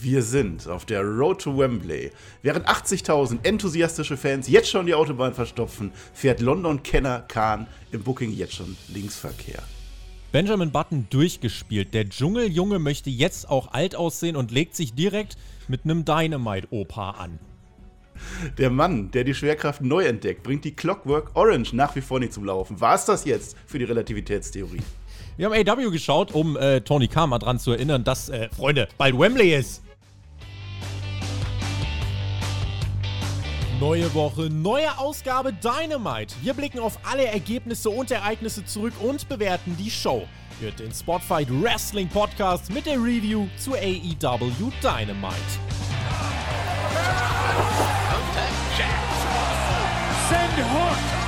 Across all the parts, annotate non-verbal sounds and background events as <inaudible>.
Wir sind auf der Road to Wembley. Während 80.000 enthusiastische Fans jetzt schon die Autobahn verstopfen, fährt London-Kenner Kahn im Booking jetzt schon Linksverkehr. Benjamin Button durchgespielt. Der Dschungeljunge möchte jetzt auch alt aussehen und legt sich direkt mit einem Dynamite-Opa an. Der Mann, der die Schwerkraft neu entdeckt, bringt die Clockwork Orange nach wie vor nicht zum Laufen. War es das jetzt für die Relativitätstheorie? Wir haben AW geschaut, um äh, Tony Khan mal dran zu erinnern, dass, äh, Freunde, bald Wembley ist. Neue Woche, neue Ausgabe Dynamite. Wir blicken auf alle Ergebnisse und Ereignisse zurück und bewerten die Show. Hört den Spotfight Wrestling Podcast mit der Review zu AEW Dynamite. Send Hook!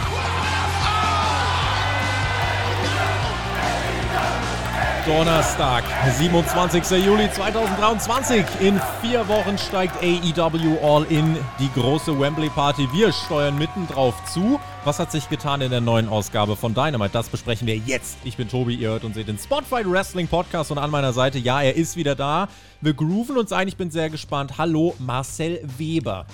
Donnerstag, 27. Juli 2023. In vier Wochen steigt AEW All In, die große Wembley Party. Wir steuern mitten drauf zu. Was hat sich getan in der neuen Ausgabe von Dynamite? Das besprechen wir jetzt. Ich bin Tobi, ihr hört und seht den Spotlight Wrestling Podcast und an meiner Seite, ja, er ist wieder da. Wir grooven uns ein, ich bin sehr gespannt. Hallo, Marcel Weber.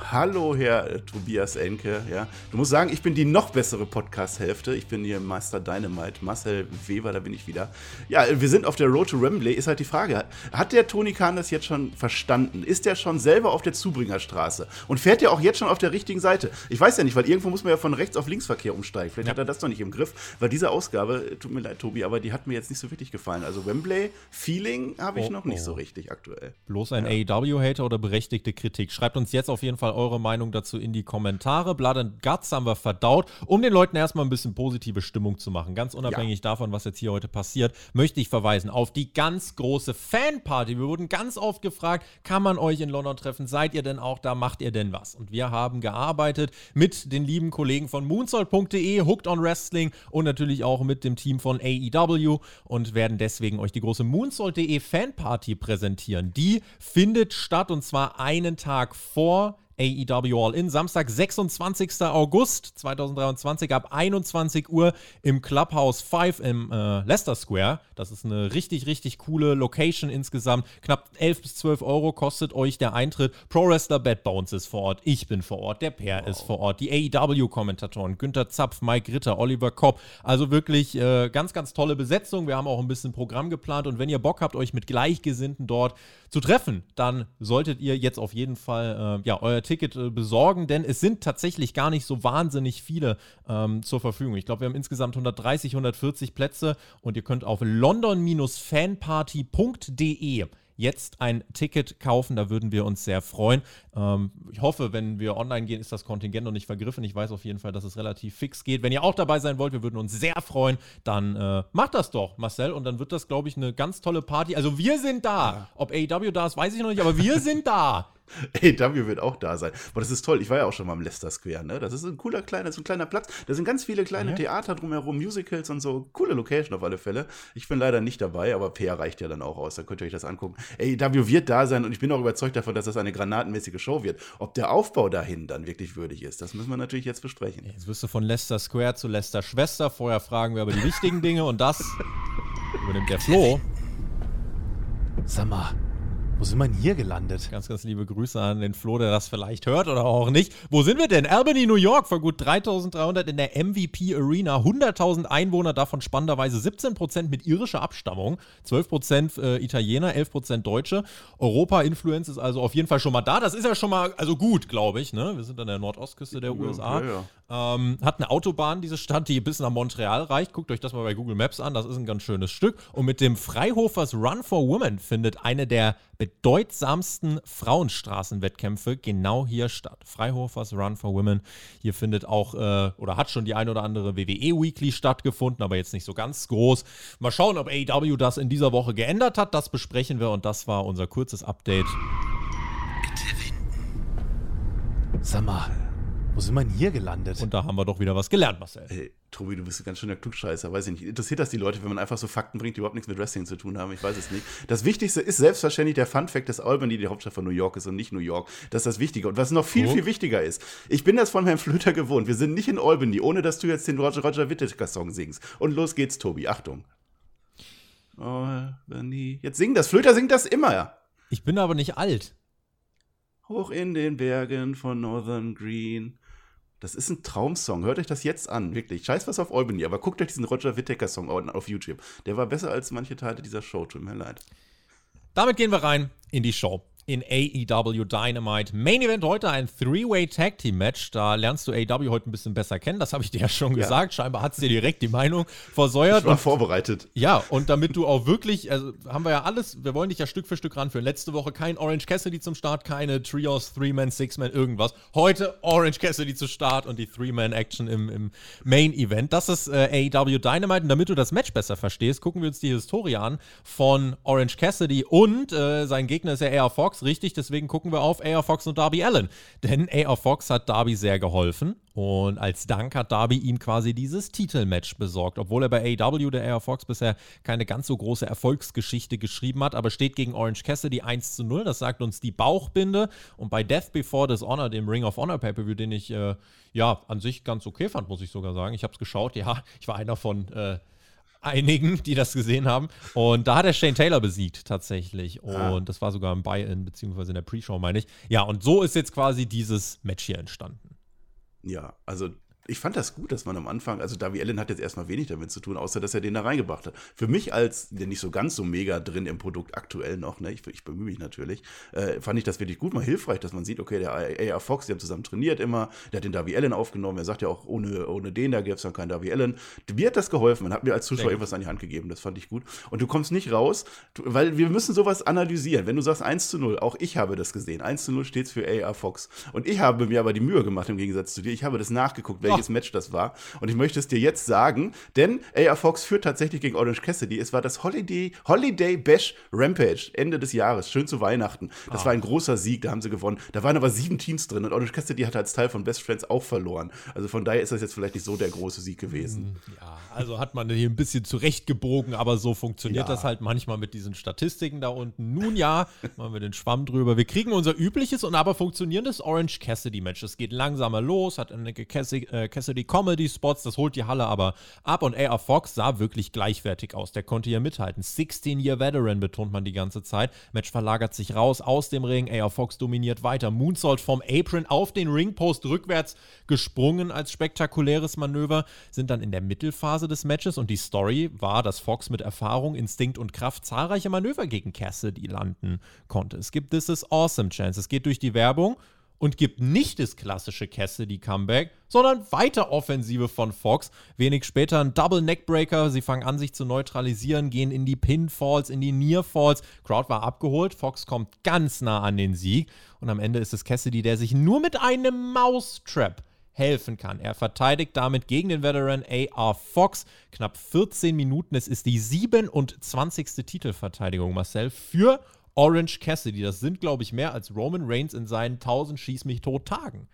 Hallo, Herr äh, Tobias Enke. Ja, du musst sagen, ich bin die noch bessere Podcast-Hälfte. Ich bin hier Meister Dynamite, Marcel Weber, da bin ich wieder. Ja, wir sind auf der Road to Wembley. Ist halt die Frage: Hat der Tony Khan das jetzt schon verstanden? Ist der schon selber auf der Zubringerstraße und fährt ja auch jetzt schon auf der richtigen Seite? Ich weiß ja nicht, weil irgendwo muss man ja von rechts auf Linksverkehr umsteigen. Vielleicht ja. hat er das noch nicht im Griff, weil diese Ausgabe, tut mir leid, Tobi, aber die hat mir jetzt nicht so wirklich gefallen. Also Wembley-Feeling habe ich oh, noch nicht oh. so richtig aktuell. Bloß ein ja. AEW-Hater oder berechtigte Kritik? Schreibt uns jetzt auf jeden Fall eure Meinung dazu in die Kommentare. Blood and Guts haben wir verdaut, um den Leuten erstmal ein bisschen positive Stimmung zu machen. Ganz unabhängig ja. davon, was jetzt hier heute passiert, möchte ich verweisen auf die ganz große Fanparty. Wir wurden ganz oft gefragt, kann man euch in London treffen? Seid ihr denn auch da? Macht ihr denn was? Und wir haben gearbeitet mit den lieben Kollegen von moonsault.de, Hooked on Wrestling und natürlich auch mit dem Team von AEW und werden deswegen euch die große moonsault.de Fanparty präsentieren. Die findet statt und zwar einen Tag vor AEW All In. Samstag, 26. August 2023 ab 21 Uhr im Clubhouse 5 im äh, Leicester Square. Das ist eine richtig, richtig coole Location insgesamt. Knapp 11 bis 12 Euro kostet euch der Eintritt. Pro Wrestler Bad Bones ist vor Ort. Ich bin vor Ort. Der Per wow. ist vor Ort. Die AEW-Kommentatoren Günther Zapf, Mike Ritter, Oliver Kopp. Also wirklich äh, ganz, ganz tolle Besetzung. Wir haben auch ein bisschen Programm geplant. Und wenn ihr Bock habt, euch mit Gleichgesinnten dort zu treffen, dann solltet ihr jetzt auf jeden Fall äh, ja, euer Ticket äh, besorgen, denn es sind tatsächlich gar nicht so wahnsinnig viele ähm, zur Verfügung. Ich glaube, wir haben insgesamt 130, 140 Plätze und ihr könnt auf london-fanparty.de jetzt ein Ticket kaufen. Da würden wir uns sehr freuen. Ähm, ich hoffe, wenn wir online gehen, ist das Kontingent noch nicht vergriffen. Ich weiß auf jeden Fall, dass es relativ fix geht. Wenn ihr auch dabei sein wollt, wir würden uns sehr freuen, dann äh, macht das doch, Marcel. Und dann wird das, glaube ich, eine ganz tolle Party. Also wir sind da. Ob AEW da ist, weiß ich noch nicht, aber wir <laughs> sind da. <laughs> AW wird auch da sein. Aber das ist toll. Ich war ja auch schon mal im Leicester Square. Ne? Das ist ein cooler kleiner, so ein kleiner Platz. Da sind ganz viele kleine ja. Theater drumherum, Musicals und so. Coole Location auf alle Fälle. Ich bin leider nicht dabei, aber PR reicht ja dann auch aus. Da könnt ihr euch das angucken. AW wird da sein und ich bin auch überzeugt davon, dass das eine granatenmäßige Show wird. Ob der Aufbau dahin dann wirklich würdig ist, das müssen wir natürlich jetzt besprechen. Jetzt wirst du von Leicester Square zu Leicester Schwester. Vorher fragen wir aber die wichtigen Dinge und das übernimmt der Flo. Sag mal, wo sind wir denn hier gelandet? Ganz, ganz liebe Grüße an den Flo, der das vielleicht hört oder auch nicht. Wo sind wir denn? Albany, New York, vor gut 3300 in der MVP Arena. 100.000 Einwohner, davon spannenderweise 17% mit irischer Abstammung, 12% äh, Italiener, 11% Deutsche. Europa-Influenz ist also auf jeden Fall schon mal da. Das ist ja schon mal also gut, glaube ich. Ne? Wir sind an der Nordostküste der USA. Ja, ja. Ähm, hat eine Autobahn, diese Stadt, die bis nach Montreal reicht. Guckt euch das mal bei Google Maps an. Das ist ein ganz schönes Stück. Und mit dem Freihofers Run for Women findet eine der bedeutsamsten Frauenstraßenwettkämpfe genau hier statt. Freihofers Run for Women. Hier findet auch äh, oder hat schon die ein oder andere WWE Weekly stattgefunden, aber jetzt nicht so ganz groß. Mal schauen, ob AEW das in dieser Woche geändert hat. Das besprechen wir und das war unser kurzes Update. Sag mal, wo sind wir denn hier gelandet? Und da haben wir doch wieder was gelernt, Marcel. Hey, Tobi, du bist ein ganz schöner Klugscheißer, weiß ich nicht. Interessiert das die Leute, wenn man einfach so Fakten bringt, die überhaupt nichts mit Wrestling zu tun haben? Ich weiß es nicht. Das Wichtigste ist selbstverständlich der Fun-Fact, dass Albany die Hauptstadt von New York ist und nicht New York. Das ist das Wichtige. Und was noch viel, oh. viel wichtiger ist, ich bin das von Herrn Flöter gewohnt. Wir sind nicht in Albany, ohne dass du jetzt den Roger, Roger Whittaker-Song singst. Und los geht's, Tobi. Achtung. Albany. Jetzt sing das. Flöter singt das immer. Ich bin aber nicht alt. Hoch in den Bergen von Northern Green. Das ist ein Traumsong. Hört euch das jetzt an, wirklich. Scheiß was auf Albany, aber guckt euch diesen Roger Whittaker-Song auf YouTube. Der war besser als manche Teile dieser Show, tut mir leid. Damit gehen wir rein in die Show in AEW Dynamite. Main Event heute ein Three-Way Tag Team Match. Da lernst du AEW heute ein bisschen besser kennen. Das habe ich dir ja schon ja. gesagt. Scheinbar hat es dir direkt die Meinung versäuert. Ich war und, vorbereitet. Ja, und damit du auch wirklich, also haben wir ja alles, wir wollen dich ja Stück für Stück ranführen. Letzte Woche kein Orange Cassidy zum Start, keine Trios, Three-Man, Six-Man, irgendwas. Heute Orange Cassidy zu Start und die Three-Man-Action im, im Main Event. Das ist äh, AEW Dynamite. Und damit du das Match besser verstehst, gucken wir uns die Historie an von Orange Cassidy und äh, sein Gegner ist ja AR Fox richtig, deswegen gucken wir auf AR Fox und Darby Allen. Denn AR Fox hat Darby sehr geholfen und als Dank hat Darby ihm quasi dieses Titelmatch besorgt, obwohl er bei AW der AR Fox bisher keine ganz so große Erfolgsgeschichte geschrieben hat, aber steht gegen Orange Cassidy 1 zu 0, das sagt uns die Bauchbinde und bei Death Before Dishonor, dem Ring of Honor Pay-Per-View, den ich äh, ja an sich ganz okay fand, muss ich sogar sagen. Ich habe es geschaut, ja, ich war einer von äh, einigen, die das gesehen haben. Und da hat er Shane Taylor besiegt, tatsächlich. Ah. Und ah. das war sogar im Buy-In, beziehungsweise in der Pre-Show, meine ich. Ja, und so ist jetzt quasi dieses Match hier entstanden. Ja, also ich fand das gut, dass man am Anfang, also Darby Allen hat jetzt erstmal wenig damit zu tun, außer dass er den da reingebracht hat. Für mich als, der nicht so ganz so mega drin im Produkt aktuell noch, ne, ich, ich bemühe mich natürlich, äh, fand ich das wirklich gut, mal hilfreich, dass man sieht, okay, der AR Fox, die haben zusammen trainiert immer, der hat den Darby Allen aufgenommen, er sagt ja auch, ohne, ohne den, da gäbe es dann keinen Darby Allen. Mir hat das geholfen, man hat mir als Zuschauer irgendwas an die Hand gegeben, das fand ich gut. Und du kommst nicht raus, weil wir müssen sowas analysieren. Wenn du sagst 1 zu 0, auch ich habe das gesehen, 1 zu 0 steht für AR Fox. Und ich habe mir aber die Mühe gemacht, im Gegensatz zu dir, ich habe das nachgeguckt, welches oh. Match das war. Und ich möchte es dir jetzt sagen, denn AR Fox führt tatsächlich gegen Orange Cassidy. Es war das Holiday, Holiday Bash Rampage Ende des Jahres, schön zu Weihnachten. Das ah. war ein großer Sieg, da haben sie gewonnen. Da waren aber sieben Teams drin und Orange Cassidy hat als Teil von Best Friends auch verloren. Also von daher ist das jetzt vielleicht nicht so der große Sieg gewesen. Hm, ja, also hat man hier ein bisschen zurechtgebogen, aber so funktioniert ja. das halt manchmal mit diesen Statistiken da unten. Nun ja, <laughs> machen wir den Schwamm drüber. Wir kriegen unser übliches und aber funktionierendes Orange Cassidy Match. Es geht langsamer los, hat eine Cassidy, äh, Cassidy Comedy Spots, das holt die Halle aber ab und AR Fox sah wirklich gleichwertig aus. Der konnte hier mithalten. 16-Year Veteran betont man die ganze Zeit. Match verlagert sich raus aus dem Ring. AR Fox dominiert weiter. Moonsault vom Apron auf den Ringpost rückwärts gesprungen als spektakuläres Manöver. Sind dann in der Mittelphase des Matches und die Story war, dass Fox mit Erfahrung, Instinkt und Kraft zahlreiche Manöver gegen Cassidy landen konnte. Es gibt This is Awesome Chance. Es geht durch die Werbung und gibt nicht das klassische Cassidy-Comeback, sondern weiter Offensive von Fox. Wenig später ein Double Neckbreaker. Sie fangen an, sich zu neutralisieren, gehen in die Pinfalls, in die Nearfalls. Crowd war abgeholt. Fox kommt ganz nah an den Sieg. Und am Ende ist es Cassidy, der sich nur mit einem Mousetrap helfen kann. Er verteidigt damit gegen den Veteran AR Fox knapp 14 Minuten. Es ist die 27. Titelverteidigung, Marcel, für Orange Cassidy. Das sind, glaube ich, mehr als Roman Reigns in seinen 1000 Schieß mich tot Tagen.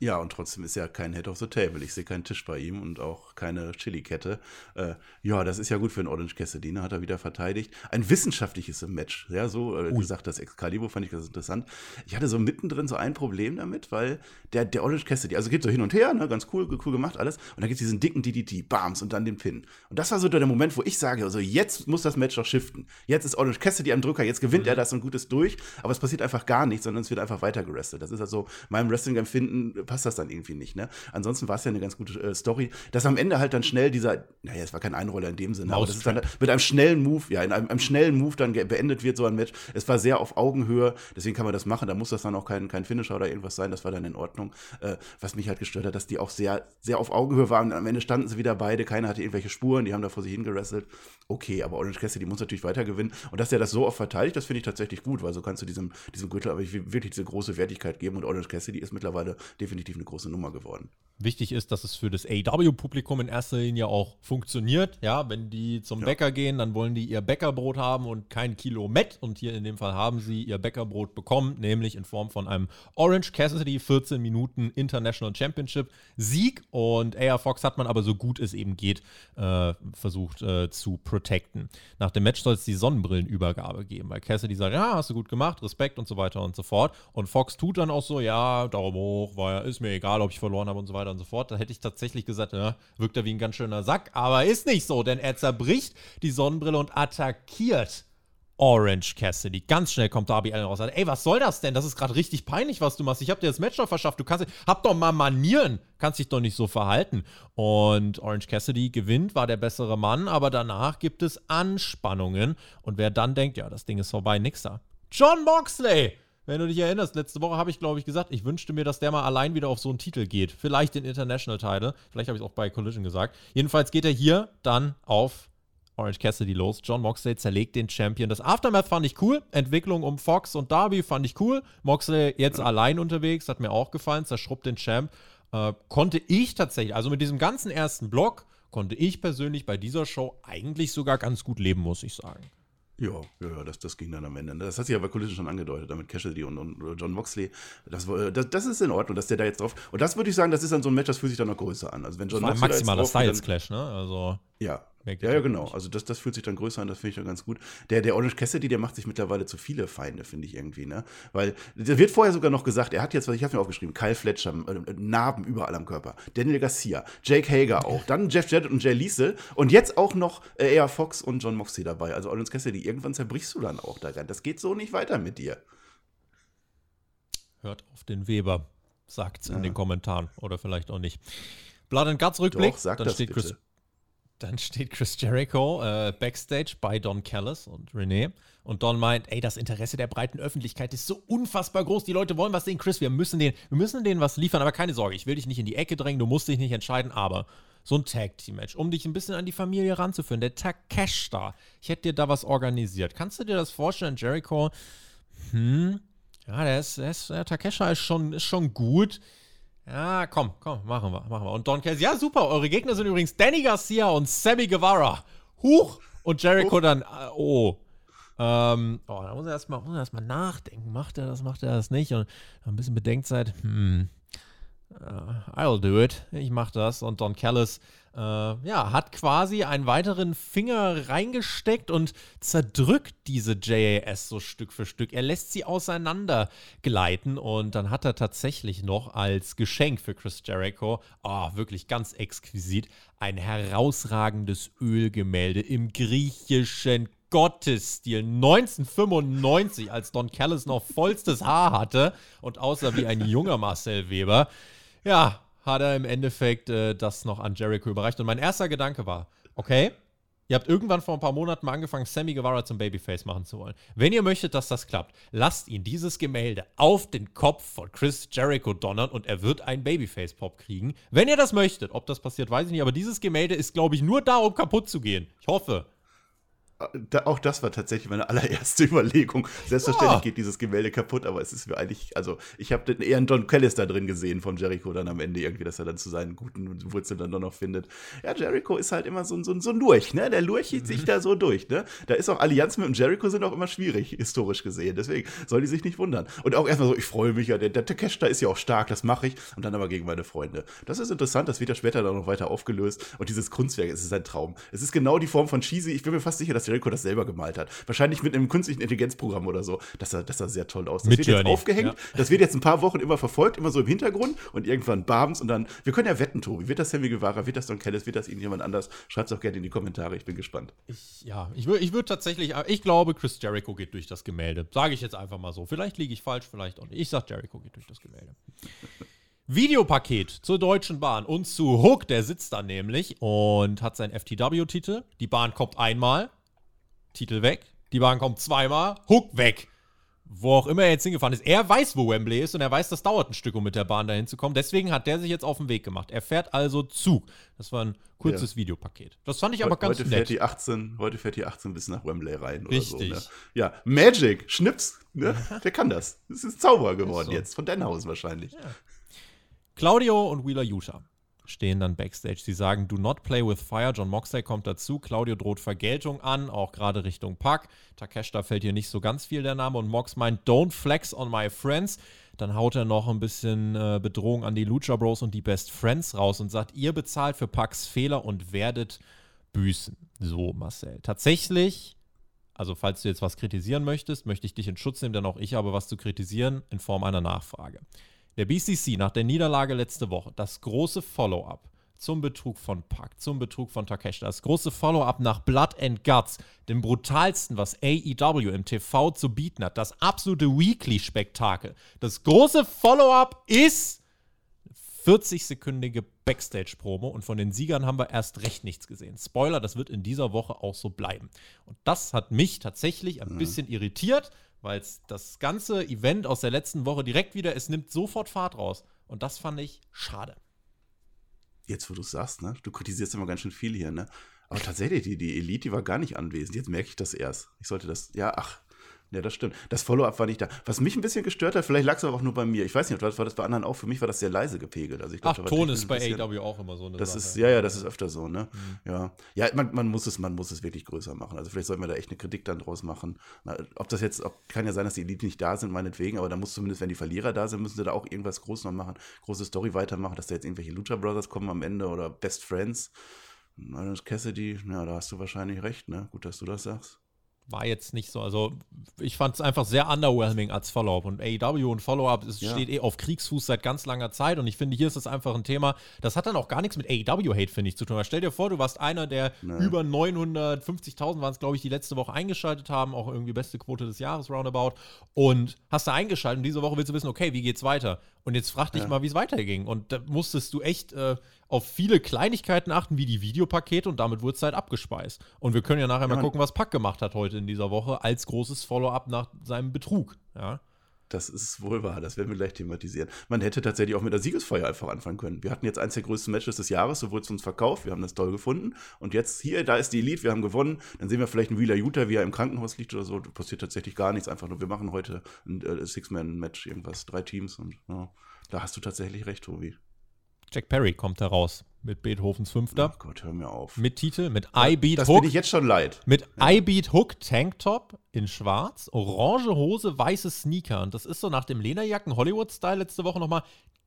Ja, und trotzdem ist ja kein Head of the Table. Ich sehe keinen Tisch bei ihm und auch keine Chili-Kette. Äh, ja, das ist ja gut für einen Orange Cassidy, ne? hat er wieder verteidigt. Ein wissenschaftliches Match, ja, so äh, gesagt, das Excalibur fand ich ganz interessant. Ich hatte so mittendrin so ein Problem damit, weil der, der Orange Cassidy, also geht so hin und her, ne? ganz cool, cool gemacht alles. Und dann gibt es diesen dicken DDT, Bams und dann den Pin. Und das war so der Moment, wo ich sage, also jetzt muss das Match doch shiften. Jetzt ist Orange Cassidy am Drücker, jetzt gewinnt mhm. er das und gut ist durch. Aber es passiert einfach gar nichts, sondern es wird einfach weiter gerestet. Das ist also meinem Wrestling-Empfinden passt das dann irgendwie nicht. Ne? Ansonsten war es ja eine ganz gute äh, Story. Dass am Ende halt dann schnell dieser, naja, es war kein Einroller in dem Sinne, aber das dann mit einem schnellen Move, ja, in einem, einem schnellen Move dann beendet wird so ein Match. Es war sehr auf Augenhöhe, deswegen kann man das machen. Da muss das dann auch kein, kein Finisher oder irgendwas sein. Das war dann in Ordnung. Äh, was mich halt gestört hat, dass die auch sehr, sehr auf Augenhöhe waren. Am Ende standen sie wieder beide, keiner hatte irgendwelche Spuren, die haben da vor sich hingerasselt. Okay, aber Orange Cassidy muss natürlich weiter gewinnen. Und dass er das so oft verteidigt, das finde ich tatsächlich gut, weil so kannst du diesem, diesem Gürtel aber wirklich diese große Wertigkeit geben. Und Orange Cassidy ist mittlerweile definitiv eine große Nummer geworden. Wichtig ist, dass es für das AW-Publikum in erster Linie auch funktioniert. Ja, wenn die zum ja. Bäcker gehen, dann wollen die ihr Bäckerbrot haben und kein Kilo Met. Und hier in dem Fall haben sie ihr Bäckerbrot bekommen, nämlich in Form von einem Orange Cassidy 14 Minuten International Championship Sieg. Und AR Fox hat man aber so gut es eben geht äh, versucht äh, zu protecten. Nach dem Match soll es die Sonnenbrillenübergabe geben, weil Cassidy sagt, ja, hast du gut gemacht, Respekt und so weiter und so fort. Und Fox tut dann auch so, ja, Daumen hoch, war ja, ist mir egal, ob ich verloren habe und so weiter und so fort. Da hätte ich tatsächlich gesagt, ja, wirkt er wie ein ganz schöner Sack, aber ist nicht so, denn er zerbricht die Sonnenbrille und attackiert Orange Cassidy. Ganz schnell kommt Darby Allen raus. Sagt, ey, was soll das denn? Das ist gerade richtig peinlich, was du machst. Ich habe dir das Match doch verschafft. Du kannst, hab doch mal Manieren. Kannst dich doch nicht so verhalten. Und Orange Cassidy gewinnt, war der bessere Mann, aber danach gibt es Anspannungen. Und wer dann denkt, ja, das Ding ist vorbei, nix da. John Moxley! Wenn du dich erinnerst, letzte Woche habe ich, glaube ich, gesagt, ich wünschte mir, dass der mal allein wieder auf so einen Titel geht. Vielleicht den International Title. Vielleicht habe ich es auch bei Collision gesagt. Jedenfalls geht er hier dann auf Orange Cassidy los. John Moxley zerlegt den Champion. Das Aftermath fand ich cool. Entwicklung um Fox und Darby fand ich cool. Moxley jetzt ja. allein unterwegs, hat mir auch gefallen. Zerschrubbt den Champ. Äh, konnte ich tatsächlich, also mit diesem ganzen ersten Block, konnte ich persönlich bei dieser Show eigentlich sogar ganz gut leben, muss ich sagen. Ja, ja, das, das ging dann am Ende. Das hat sich ja bei Collision schon angedeutet, damit Cassidy und, und John Moxley. Das, das, das, ist in Ordnung, dass der da jetzt drauf. Und das würde ich sagen, das ist dann so ein Match, das fühlt sich dann noch größer an. Also wenn John Moxley maximaler Styles Clash, ne? Also ja, ja, ja, genau. Also das, das fühlt sich dann größer an, das finde ich dann ganz gut. Der, der Orange Cassidy, der macht sich mittlerweile zu viele Feinde, finde ich irgendwie, ne? Weil, der wird vorher sogar noch gesagt, er hat jetzt, was ich habe mir aufgeschrieben, Kyle Fletcher, äh, Narben überall am Körper, Daniel Garcia, Jake Hager auch, dann Jeff Jarrett und Jay Liesel und jetzt auch noch äh, eher Fox und John Moxley dabei. Also Orange Cassidy, irgendwann zerbrichst du dann auch daran. Das geht so nicht weiter mit dir. Hört auf den Weber, sagt's ja. in den Kommentaren oder vielleicht auch nicht. Blood and Guts Rückblick, Doch, sag dann steht bitte. Chris dann steht Chris Jericho äh, backstage bei Don Callis und Renee. Und Don meint, ey, das Interesse der breiten Öffentlichkeit ist so unfassbar groß. Die Leute wollen was sehen. Chris, wir müssen denen, wir müssen denen was liefern. Aber keine Sorge, ich will dich nicht in die Ecke drängen. Du musst dich nicht entscheiden. Aber so ein Tag-Team-Match, um dich ein bisschen an die Familie ranzuführen. Der Takesh da. Ich hätte dir da was organisiert. Kannst du dir das vorstellen, Jericho? Hm, ja, der ist, der, ist, der Takesha ist schon, ist schon gut. Ja, komm, komm, machen wir, machen wir. Und Don Callis, ja, super. Eure Gegner sind übrigens Danny Garcia und Sammy Guevara. Huch! Und Jericho Huch. dann, äh, oh. Ähm, oh, da muss er erstmal erst nachdenken. Macht er das, macht er das nicht? Und ein bisschen Bedenkzeit. Hm. Uh, I'll do it. Ich mach das. Und Don Callis äh, ja, hat quasi einen weiteren Finger reingesteckt und zerdrückt diese JAS so Stück für Stück. Er lässt sie auseinander gleiten und dann hat er tatsächlich noch als Geschenk für Chris Jericho, oh, wirklich ganz exquisit, ein herausragendes Ölgemälde im griechischen Gottesstil 1995, als Don Callis noch vollstes Haar hatte und aussah wie ein junger Marcel Weber. Ja, hat er im Endeffekt äh, das noch an Jericho überreicht. Und mein erster Gedanke war, okay, ihr habt irgendwann vor ein paar Monaten mal angefangen, Sammy Guevara zum Babyface machen zu wollen. Wenn ihr möchtet, dass das klappt, lasst ihn dieses Gemälde auf den Kopf von Chris Jericho donnern und er wird einen Babyface-Pop kriegen. Wenn ihr das möchtet, ob das passiert, weiß ich nicht, aber dieses Gemälde ist, glaube ich, nur da, um kaputt zu gehen. Ich hoffe auch das war tatsächlich meine <laughs> allererste Überlegung. Selbstverständlich oh. geht dieses Gemälde kaputt, aber es ist mir eigentlich, also ich habe eher einen Don Callis da drin gesehen von Jericho dann am Ende irgendwie, dass er dann zu seinen guten Wurzeln dann doch noch findet. Ja, Jericho ist halt immer so, so, so ein Lurch, ne? Der lurchit mhm. sich da so durch, ne? Da ist auch Allianz mit dem Jericho sind auch immer schwierig, historisch gesehen. Deswegen soll die sich nicht wundern. Und auch erstmal so, ich freue mich ja, der, der Takesh da ist ja auch stark, das mache ich. Und dann aber gegen meine Freunde. Das ist interessant, das wird ja später dann noch weiter aufgelöst. Und dieses Kunstwerk, es ist ein Traum. Es ist genau die Form von Cheesy. Ich bin mir fast sicher, dass Jericho das selber gemalt hat. Wahrscheinlich mit einem künstlichen Intelligenzprogramm oder so. Das sah, das sah sehr toll aus. Das mit wird Journey. jetzt aufgehängt. Ja. Das wird jetzt ein paar Wochen immer verfolgt, immer so im Hintergrund und irgendwann Babens und dann. Wir können ja wetten, Tobi. Wird das Sammy Guevara? Wird das Don Kellis? Wird das irgendjemand anders? Schreibt es auch gerne in die Kommentare. Ich bin gespannt. Ich, ja, ich würde ich würd tatsächlich. Ich glaube, Chris Jericho geht durch das Gemälde. Sage ich jetzt einfach mal so. Vielleicht liege ich falsch, vielleicht auch nicht. Ich sage, Jericho geht durch das Gemälde. <laughs> Videopaket zur Deutschen Bahn und zu Hook, der sitzt da nämlich und hat seinen FTW-Titel. Die Bahn kommt einmal, Titel weg. Die Bahn kommt zweimal, Hook weg. Wo auch immer er jetzt hingefahren ist. Er weiß, wo Wembley ist und er weiß, das dauert ein Stück, um mit der Bahn dahin zu kommen. Deswegen hat der sich jetzt auf den Weg gemacht. Er fährt also Zug. Das war ein kurzes ja. Videopaket. Das fand ich aber ganz heute nett. Fährt die 18, heute fährt die 18 bis nach Wembley rein Richtig. oder so. Ne? Ja, Magic, Schnips, ne? der kann das. Das ist Zauber geworden so. jetzt, von Denhausen wahrscheinlich. Ja. Claudio und Wheeler Utah stehen dann backstage. Sie sagen, do not play with fire. John Moxley kommt dazu. Claudio droht Vergeltung an, auch gerade Richtung Pack. Takeshita fällt hier nicht so ganz viel der Name und Mox meint, don't flex on my friends. Dann haut er noch ein bisschen äh, Bedrohung an die Lucha Bros und die Best Friends raus und sagt, ihr bezahlt für Packs Fehler und werdet büßen. So, Marcel. Tatsächlich, also falls du jetzt was kritisieren möchtest, möchte ich dich in Schutz nehmen, denn auch ich habe was zu kritisieren in Form einer Nachfrage. Der BCC nach der Niederlage letzte Woche, das große Follow-up, zum Betrug von Pac, zum Betrug von Takeshita. Das große Follow-up nach Blood and Guts, dem brutalsten, was AEW im TV zu bieten hat. Das absolute Weekly-Spektakel. Das große Follow-up ist 40-sekündige Backstage-Promo und von den Siegern haben wir erst recht nichts gesehen. Spoiler, das wird in dieser Woche auch so bleiben. Und das hat mich tatsächlich ein mhm. bisschen irritiert, weil das ganze Event aus der letzten Woche direkt wieder, es nimmt sofort Fahrt raus. Und das fand ich schade. Jetzt, wo du es sagst, ne? Du kritisierst immer ganz schön viel hier, ne? Aber tatsächlich, die, die Elite, die war gar nicht anwesend. Jetzt merke ich das erst. Ich sollte das, ja, ach, ja, das stimmt. Das Follow-up war nicht da. Was mich ein bisschen gestört hat, vielleicht lag es aber auch nur bei mir. Ich weiß nicht, was war das bei anderen auch? Für mich war das sehr leise gepegelt. Also ich glaub, Ach, Ton ist bei AW auch immer so eine das Sache. Ist, ja, ja, das ist öfter so, ne? Mhm. Ja, ja man, man, muss es, man muss es wirklich größer machen. Also vielleicht sollten wir da echt eine Kritik dann draus machen. Na, ob das jetzt, ob, kann ja sein, dass die Elite nicht da sind, meinetwegen, aber da muss zumindest, wenn die Verlierer da sind, müssen sie da auch irgendwas groß noch machen, große Story weitermachen, dass da jetzt irgendwelche Lucha Brothers kommen am Ende oder Best Friends. Cassidy, ja, da hast du wahrscheinlich recht, ne? Gut, dass du das sagst war jetzt nicht so. Also, ich fand es einfach sehr underwhelming als Follow-up. Und AEW und Follow-up ja. steht eh auf Kriegsfuß seit ganz langer Zeit. Und ich finde, hier ist es einfach ein Thema, das hat dann auch gar nichts mit AEW-Hate, finde ich, zu tun. stell dir vor, du warst einer der nee. über 950.000 waren es, glaube ich, die letzte Woche eingeschaltet haben. Auch irgendwie beste Quote des Jahres roundabout. Und hast da eingeschaltet und diese Woche willst du wissen, okay, wie geht's weiter? Und jetzt frag dich ja. mal, wie es weiterging. Und da musstest du echt äh, auf viele Kleinigkeiten achten, wie die Videopakete und damit wurde es halt abgespeist. Und wir können ja nachher ja, mal gucken, was Pack gemacht hat heute in dieser Woche als großes Follow-up nach seinem Betrug. Ja. Das ist wohl wahr, das werden wir gleich thematisieren. Man hätte tatsächlich auch mit der Siegesfeuer einfach anfangen können. Wir hatten jetzt eins der größten Matches des Jahres, so wurde es uns verkauft, wir haben das toll gefunden. Und jetzt hier, da ist die Elite, wir haben gewonnen. Dann sehen wir vielleicht einen Wheeler Utah, wie er im Krankenhaus liegt oder so. Da passiert tatsächlich gar nichts, einfach nur, wir machen heute ein äh, Six-Man-Match, irgendwas, drei Teams. Und ja, da hast du tatsächlich recht, Tobi. Jack Perry kommt heraus mit Beethovens Fünfter. Oh Gott, hör mir auf. Mit Titel, mit ja, I Beat das Hook. Das bin ich jetzt schon leid. Mit ja. I Beat Hook Tanktop in schwarz, orange Hose, weiße Sneaker. Und das ist so nach dem Lederjacken Hollywood-Style letzte Woche nochmal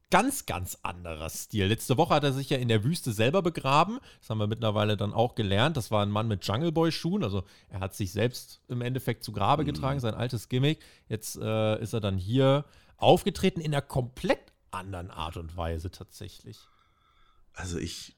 ganz, ganz anderer Stil. Letzte Woche hat er sich ja in der Wüste selber begraben. Das haben wir mittlerweile dann auch gelernt. Das war ein Mann mit Jungle Boy-Schuhen. Also er hat sich selbst im Endeffekt zu Grabe mhm. getragen, sein altes Gimmick. Jetzt äh, ist er dann hier aufgetreten in einer komplett anderen Art und Weise tatsächlich. Also ich,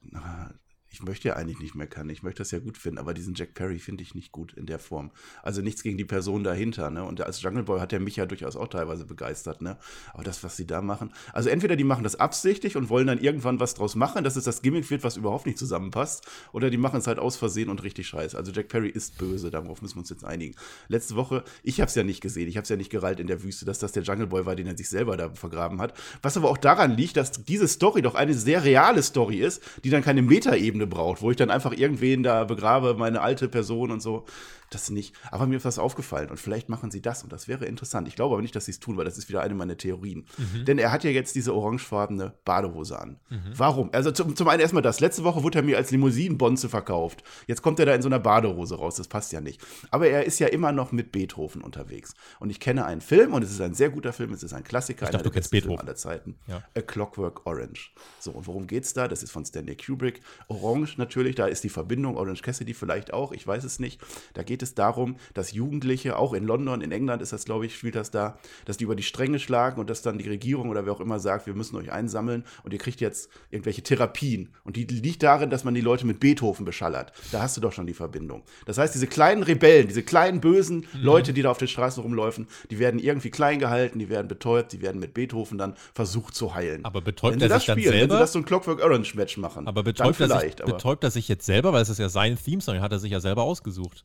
ich möchte ja eigentlich nicht meckern, ich möchte das ja gut finden, aber diesen Jack Perry finde ich nicht gut in der Form. Also nichts gegen die Person dahinter, ne? Und als Jungle Boy hat er mich ja durchaus auch teilweise begeistert, ne? Aber das, was sie da machen, also entweder die machen das absichtlich und wollen dann irgendwann was draus machen, dass es das Gimmick wird, was überhaupt nicht zusammenpasst, oder die machen es halt aus Versehen und richtig scheiße. Also Jack Perry ist böse, darauf müssen wir uns jetzt einigen. Letzte Woche, ich habe es ja nicht gesehen, ich habe es ja nicht gereilt in der Wüste, dass das der Jungle Boy war, den er sich selber da vergraben hat. Was aber auch daran liegt, dass diese Story doch eine sehr reale Story ist, die dann keine Metaebene braucht, wo ich dann einfach irgendwen da begrabe, meine alte Person und so. Das nicht. Aber mir ist was aufgefallen und vielleicht machen sie das und das wäre interessant. Ich glaube aber nicht, dass sie es tun, weil das ist wieder eine meiner Theorien. Mhm. Denn er hat ja jetzt diese orangefarbene Badehose an. Mhm. Warum? Also zum, zum einen erstmal das. Letzte Woche wurde er mir als Limousinenbonze verkauft. Jetzt kommt er da in so einer Badehose raus. Das passt ja nicht. Aber er ist ja immer noch mit Beethoven unterwegs. Und ich kenne einen Film und es ist ein sehr guter Film. Es ist ein Klassiker. Ich dachte, du kennst Beethoven. aller Zeiten. Ja. A Clockwork Orange. So, und worum geht's da? Das ist von Stanley Kubrick. Orange natürlich, da ist die Verbindung. Orange Cassidy vielleicht auch. Ich weiß es nicht. Da geht es darum, dass Jugendliche, auch in London, in England ist das, glaube ich, spielt das da, dass die über die Stränge schlagen und dass dann die Regierung oder wer auch immer sagt, wir müssen euch einsammeln und ihr kriegt jetzt irgendwelche Therapien. Und die liegt darin, dass man die Leute mit Beethoven beschallert. Da hast du doch schon die Verbindung. Das heißt, diese kleinen Rebellen, diese kleinen bösen mhm. Leute, die da auf den Straßen rumläufen, die werden irgendwie klein gehalten, die werden betäubt, die werden mit Beethoven dann versucht zu heilen. Aber betäubt wenn er sich dann spielen, selber? Wenn sie das so ein Clockwork Orange Match machen. Aber betäubt, er sich, betäubt er sich jetzt selber, weil es ist ja sein Theme-Song, hat er sich ja selber ausgesucht.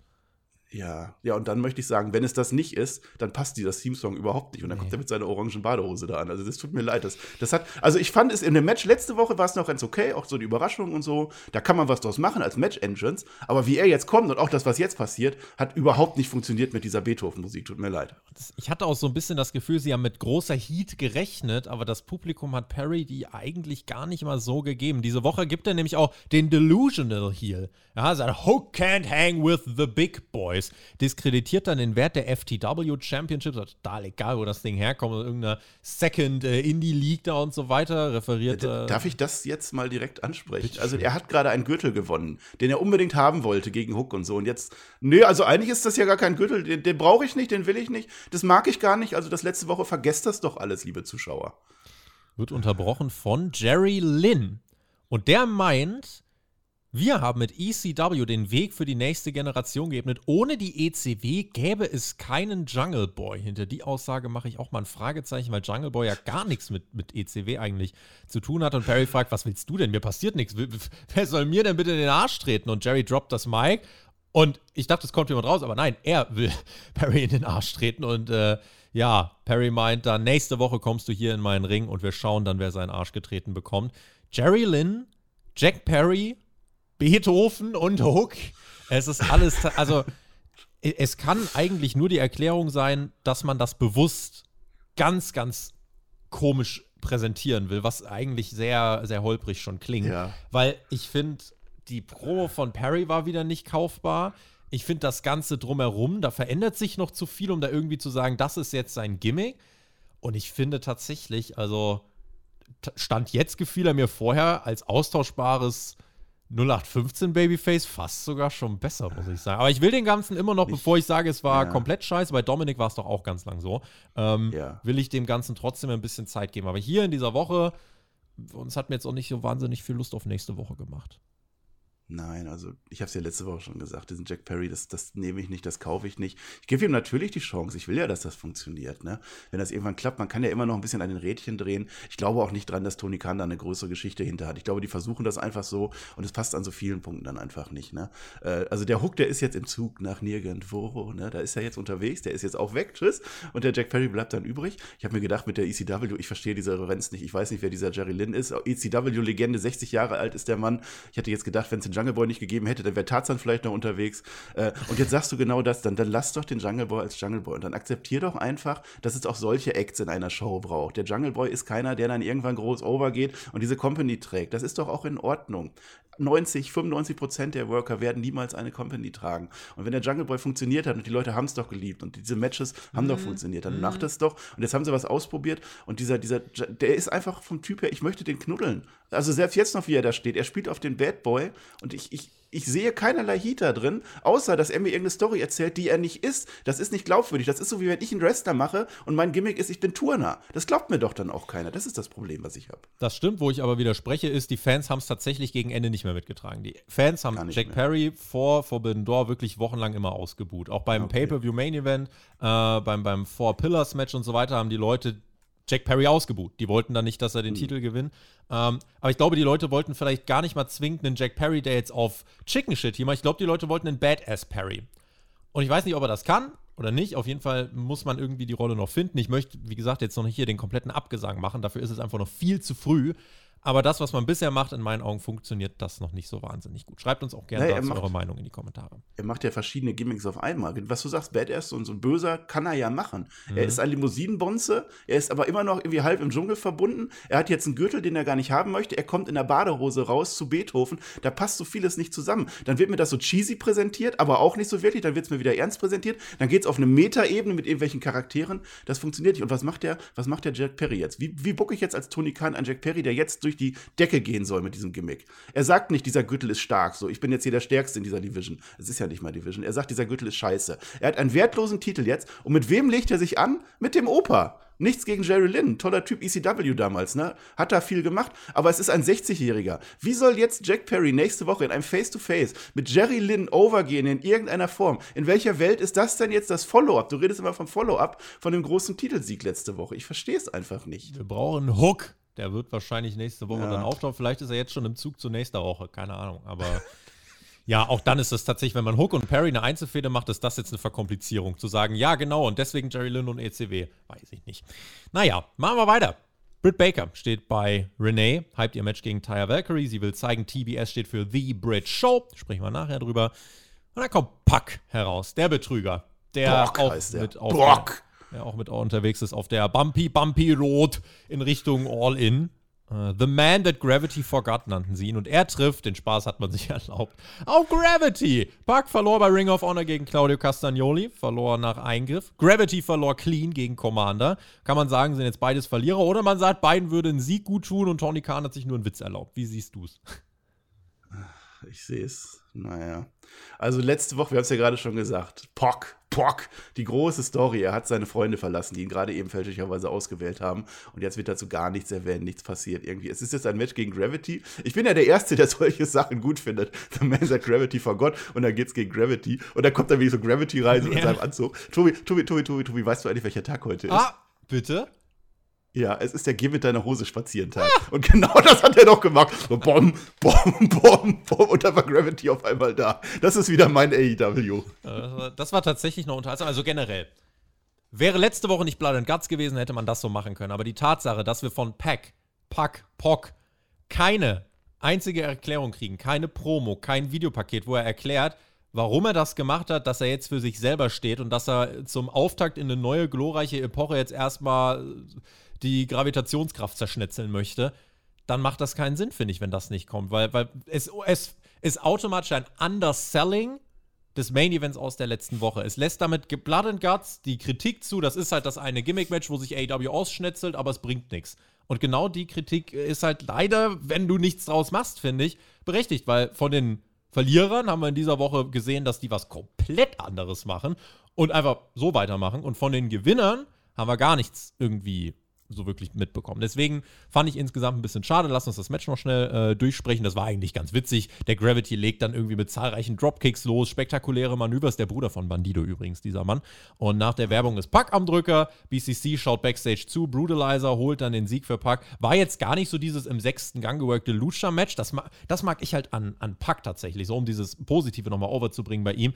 Ja, ja, und dann möchte ich sagen, wenn es das nicht ist, dann passt dieser Theme-Song überhaupt nicht. Und dann nee. kommt er mit seiner orangen Badehose da an. Also das tut mir leid. Das, das hat, also ich fand es in dem Match letzte Woche war es noch ganz okay, auch so die Überraschung und so. Da kann man was draus machen als Match-Entrance. Aber wie er jetzt kommt und auch das, was jetzt passiert, hat überhaupt nicht funktioniert mit dieser Beethoven-Musik. Tut mir leid. Ich hatte auch so ein bisschen das Gefühl, sie haben mit großer Heat gerechnet, aber das Publikum hat Perry die eigentlich gar nicht mal so gegeben. Diese Woche gibt er nämlich auch den Delusional Heel. Ja, sagt, Who can't hang with the big boys? Diskreditiert dann den Wert der FTW Championships, also total egal, wo das Ding herkommt, irgendeiner Second äh, Indie League da und so weiter, referiert. Äh, Darf ich das jetzt mal direkt ansprechen? Also, er hat gerade einen Gürtel gewonnen, den er unbedingt haben wollte gegen Hook und so. Und jetzt, nö, also eigentlich ist das ja gar kein Gürtel, den, den brauche ich nicht, den will ich nicht, das mag ich gar nicht. Also, das letzte Woche, vergesst das doch alles, liebe Zuschauer. Wird unterbrochen von Jerry Lynn. Und der meint, wir haben mit ECW den Weg für die nächste Generation geebnet. Ohne die ECW gäbe es keinen Jungle Boy. Hinter die Aussage mache ich auch mal ein Fragezeichen, weil Jungle Boy ja gar nichts mit, mit ECW eigentlich zu tun hat. Und Perry fragt, was willst du denn? Mir passiert nichts. Wer soll mir denn bitte in den Arsch treten? Und Jerry droppt das Mic. Und ich dachte, es kommt jemand raus, aber nein, er will <laughs> Perry in den Arsch treten. Und äh, ja, Perry meint dann, nächste Woche kommst du hier in meinen Ring und wir schauen dann, wer seinen Arsch getreten bekommt. Jerry Lynn, Jack Perry Beethoven und Hook. Es ist alles, also es kann eigentlich nur die Erklärung sein, dass man das bewusst ganz, ganz komisch präsentieren will, was eigentlich sehr, sehr holprig schon klingt. Ja. Weil ich finde, die Promo von Perry war wieder nicht kaufbar. Ich finde das Ganze drumherum, da verändert sich noch zu viel, um da irgendwie zu sagen, das ist jetzt sein Gimmick. Und ich finde tatsächlich, also Stand jetzt gefiel er mir vorher als austauschbares 0815 Babyface fast sogar schon besser, muss ich sagen. Aber ich will den Ganzen immer noch, Nicht, bevor ich sage, es war ja. komplett scheiße, bei Dominik war es doch auch ganz lang so, ähm, ja. will ich dem Ganzen trotzdem ein bisschen Zeit geben. Aber hier in dieser Woche, uns hat mir jetzt auch nicht so wahnsinnig viel Lust auf nächste Woche gemacht. Nein, also ich habe es ja letzte Woche schon gesagt, diesen Jack Perry, das, das nehme ich nicht, das kaufe ich nicht. Ich gebe ihm natürlich die Chance. Ich will ja, dass das funktioniert. Ne? Wenn das irgendwann klappt, man kann ja immer noch ein bisschen an den Rädchen drehen. Ich glaube auch nicht dran, dass Tony Khan da eine größere Geschichte hinter hat. Ich glaube, die versuchen das einfach so und es passt an so vielen Punkten dann einfach nicht. Ne? Äh, also der Hook, der ist jetzt im Zug nach nirgendwo. Ne? Da ist er jetzt unterwegs, der ist jetzt auch weg, tschüss. Und der Jack Perry bleibt dann übrig. Ich habe mir gedacht, mit der ECW, ich verstehe diese Referenz nicht. Ich weiß nicht, wer dieser Jerry Lynn ist. ECW-Legende, 60 Jahre alt ist der Mann. Ich hätte jetzt gedacht, wenn es Jungle Boy nicht gegeben hätte, dann wäre Tarzan vielleicht noch unterwegs. Äh, und jetzt sagst du genau das, dann, dann lass doch den Jungle Boy als Jungle Boy und dann akzeptier doch einfach, dass es auch solche Acts in einer Show braucht. Der Jungle Boy ist keiner, der dann irgendwann groß overgeht und diese Company trägt. Das ist doch auch in Ordnung. 90, 95 Prozent der Worker werden niemals eine Company tragen. Und wenn der Jungle Boy funktioniert hat und die Leute haben es doch geliebt und diese Matches haben mhm. doch funktioniert, dann mhm. macht es doch. Und jetzt haben sie was ausprobiert und dieser, dieser, der ist einfach vom Typ her, ich möchte den knuddeln. Also selbst jetzt noch, wie er da steht, er spielt auf den Bad Boy und ich, ich, ich sehe keinerlei Heat da drin, außer dass er mir irgendeine Story erzählt, die er nicht ist. Das ist nicht glaubwürdig. Das ist so, wie wenn ich einen Wrestler mache und mein Gimmick ist, ich bin Turner. Das glaubt mir doch dann auch keiner. Das ist das Problem, was ich habe. Das stimmt, wo ich aber widerspreche, ist, die Fans haben es tatsächlich gegen Ende nicht mehr mitgetragen. Die Fans haben Jack mehr. Perry vor Forbidden Door wirklich wochenlang immer ausgebuht. Auch beim okay. Pay-Per-View Main Event, äh, beim, beim Four Pillars Match und so weiter haben die Leute Jack Perry ausgebuht. Die wollten dann nicht, dass er den mhm. Titel gewinnt. Ähm, aber ich glaube, die Leute wollten vielleicht gar nicht mal zwingend einen Jack Perry, der jetzt auf Chicken Shit hier macht. Ich glaube, die Leute wollten einen Badass Perry. Und ich weiß nicht, ob er das kann oder nicht. Auf jeden Fall muss man irgendwie die Rolle noch finden. Ich möchte, wie gesagt, jetzt noch nicht hier den kompletten Abgesang machen. Dafür ist es einfach noch viel zu früh. Aber das, was man bisher macht, in meinen Augen funktioniert das noch nicht so wahnsinnig gut. Schreibt uns auch gerne naja, dazu macht, eure Meinung in die Kommentare. Er macht ja verschiedene Gimmicks auf einmal. Was du sagst, Badass und so ein Böser kann er ja machen. Mhm. Er ist ein Limousinenbonze, er ist aber immer noch irgendwie halb im Dschungel verbunden. Er hat jetzt einen Gürtel, den er gar nicht haben möchte. Er kommt in der Badehose raus zu Beethoven. Da passt so vieles nicht zusammen. Dann wird mir das so cheesy präsentiert, aber auch nicht so wirklich. Dann wird es mir wieder ernst präsentiert. Dann geht es auf eine Metaebene mit irgendwelchen Charakteren. Das funktioniert nicht. Und was macht der, was macht der Jack Perry jetzt? Wie, wie bucke ich jetzt als Tony Khan einen Jack Perry, der jetzt durch die Decke gehen soll mit diesem Gimmick. Er sagt nicht, dieser Gürtel ist stark, so, ich bin jetzt hier der Stärkste in dieser Division. Es ist ja nicht mal Division. Er sagt, dieser Gürtel ist scheiße. Er hat einen wertlosen Titel jetzt. Und mit wem legt er sich an? Mit dem Opa. Nichts gegen Jerry Lynn, toller Typ ECW damals, ne? Hat da viel gemacht, aber es ist ein 60-Jähriger. Wie soll jetzt Jack Perry nächste Woche in einem Face-to-Face -face mit Jerry Lynn overgehen in irgendeiner Form? In welcher Welt ist das denn jetzt das Follow-up? Du redest immer vom Follow-up von dem großen Titelsieg letzte Woche. Ich verstehe es einfach nicht. Wir brauchen einen Hook. Der wird wahrscheinlich nächste Woche ja. dann auftauchen. Vielleicht ist er jetzt schon im Zug zur nächsten Woche, keine Ahnung. Aber <laughs> ja, auch dann ist es tatsächlich, wenn man Hook und Perry eine Einzelfehde macht, ist das jetzt eine Verkomplizierung. Zu sagen, ja, genau, und deswegen Jerry Lynn und ECW. Weiß ich nicht. Naja, machen wir weiter. Britt Baker steht bei Renee, hypt ihr Match gegen Tyre Valkyrie. Sie will zeigen, TBS steht für The Brit Show. Sprechen wir nachher drüber. Und dann kommt Puck heraus, der Betrüger. Der Brock auch mit auf Brock der auch mit unterwegs ist, auf der Bumpy Bumpy Road in Richtung All In. Uh, the Man That Gravity Forgot nannten sie ihn und er trifft, den Spaß hat man <laughs> sich erlaubt, auf Gravity. Buck verlor bei Ring of Honor gegen Claudio Castagnoli, verlor nach Eingriff. Gravity verlor clean gegen Commander. Kann man sagen, sind jetzt beides Verlierer oder man sagt, beiden würde einen Sieg gut tun und Tony Khan hat sich nur einen Witz erlaubt. Wie siehst du es? Ich sehe es. Naja. Also letzte Woche, wir haben es ja gerade schon gesagt, Pock, Pock, die große Story. Er hat seine Freunde verlassen, die ihn gerade eben fälschlicherweise ausgewählt haben. Und jetzt wird dazu gar nichts erwähnt, nichts passiert irgendwie. Es ist jetzt ein Match gegen Gravity. Ich bin ja der Erste, der <laughs> solche Sachen gut findet. The Man that Gravity forgot. Und dann geht's gegen Gravity. Und dann kommt dann wie so Gravity rein ja. in seinem Anzug. Tobi, Tobi, Tobi, Tobi, Tobi, weißt du eigentlich, welcher Tag heute ist? Ah, bitte? Ja, es ist der Geh mit deiner Hose spazieren Tag. Ah. <laughs> Und genau das hat er doch gemacht. So bom, bom, <laughs> bom, bom. Und da war Gravity auf einmal da. Das ist wieder mein AEW. Das war tatsächlich noch unterhaltsam. Also generell. Wäre letzte Woche nicht Blood and Guts gewesen, hätte man das so machen können. Aber die Tatsache, dass wir von Pack, Pack, Pock keine einzige Erklärung kriegen, keine Promo, kein Videopaket, wo er erklärt, warum er das gemacht hat, dass er jetzt für sich selber steht und dass er zum Auftakt in eine neue glorreiche Epoche jetzt erstmal die Gravitationskraft zerschnetzeln möchte, dann macht das keinen Sinn, finde ich, wenn das nicht kommt. Weil, weil es, es ist automatisch ein Underselling des Main Events aus der letzten Woche. Es lässt damit Blood and Guts die Kritik zu, das ist halt das eine Gimmick-Match, wo sich AEW ausschnetzelt, aber es bringt nichts. Und genau die Kritik ist halt leider, wenn du nichts draus machst, finde ich, berechtigt, weil von den Verlierern haben wir in dieser Woche gesehen, dass die was komplett anderes machen und einfach so weitermachen. Und von den Gewinnern haben wir gar nichts irgendwie so wirklich mitbekommen. Deswegen fand ich insgesamt ein bisschen schade. Lass uns das Match noch schnell äh, durchsprechen. Das war eigentlich ganz witzig. Der Gravity legt dann irgendwie mit zahlreichen Dropkicks los. Spektakuläre Manövers. Der Bruder von Bandido übrigens, dieser Mann. Und nach der Werbung ist Pack am Drücker. BCC schaut Backstage zu. Brutalizer holt dann den Sieg für Pack. War jetzt gar nicht so dieses im sechsten Gang geworkte Lucha-Match. Das, das mag ich halt an, an Pack tatsächlich. So um dieses Positive nochmal overzubringen bei ihm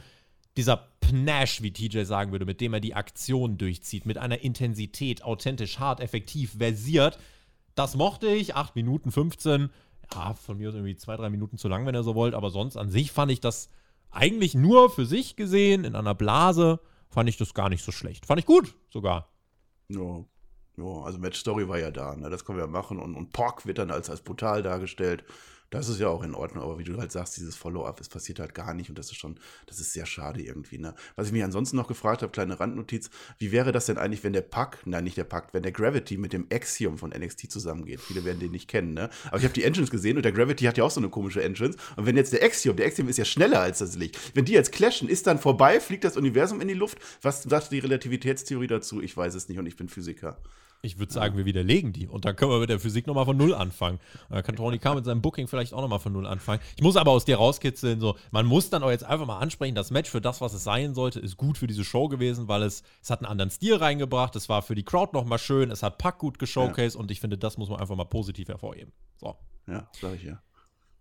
dieser Pnash, wie TJ sagen würde, mit dem er die Aktion durchzieht, mit einer Intensität, authentisch, hart, effektiv, versiert. Das mochte ich. 8 Minuten 15. Ja, von mir aus irgendwie zwei, drei Minuten zu lang, wenn ihr so wollt. Aber sonst an sich fand ich das eigentlich nur für sich gesehen, in einer Blase, fand ich das gar nicht so schlecht. Fand ich gut sogar. Ja, ja also Match Story war ja da, ne? das können wir ja machen. Und, und Pork wird dann als, als brutal dargestellt. Das ist ja auch in Ordnung, aber wie du halt sagst, dieses Follow-up, es passiert halt gar nicht und das ist schon, das ist sehr schade irgendwie. Ne? Was ich mich ansonsten noch gefragt habe, kleine Randnotiz, wie wäre das denn eigentlich, wenn der Pack, nein, nicht der Pack, wenn der Gravity mit dem Axiom von NXT zusammengeht? Viele werden den nicht kennen, ne? Aber ich habe die Engines gesehen und der Gravity hat ja auch so eine komische Entrance. Und wenn jetzt der Axiom, der Axiom ist ja schneller als das Licht, wenn die jetzt clashen, ist dann vorbei, fliegt das Universum in die Luft? Was sagt die Relativitätstheorie dazu? Ich weiß es nicht und ich bin Physiker. Ich würde sagen, wir widerlegen die. Und dann können wir mit der Physik nochmal von Null anfangen. Da kann Tony K. mit seinem Booking vielleicht auch nochmal von Null anfangen. Ich muss aber aus dir rauskitzeln, so, man muss dann auch jetzt einfach mal ansprechen, das Match für das, was es sein sollte, ist gut für diese Show gewesen, weil es, es hat einen anderen Stil reingebracht, es war für die Crowd nochmal schön, es hat Pack gut geshowcased ja. und ich finde, das muss man einfach mal positiv hervorheben. So. Ja, sag ich ja.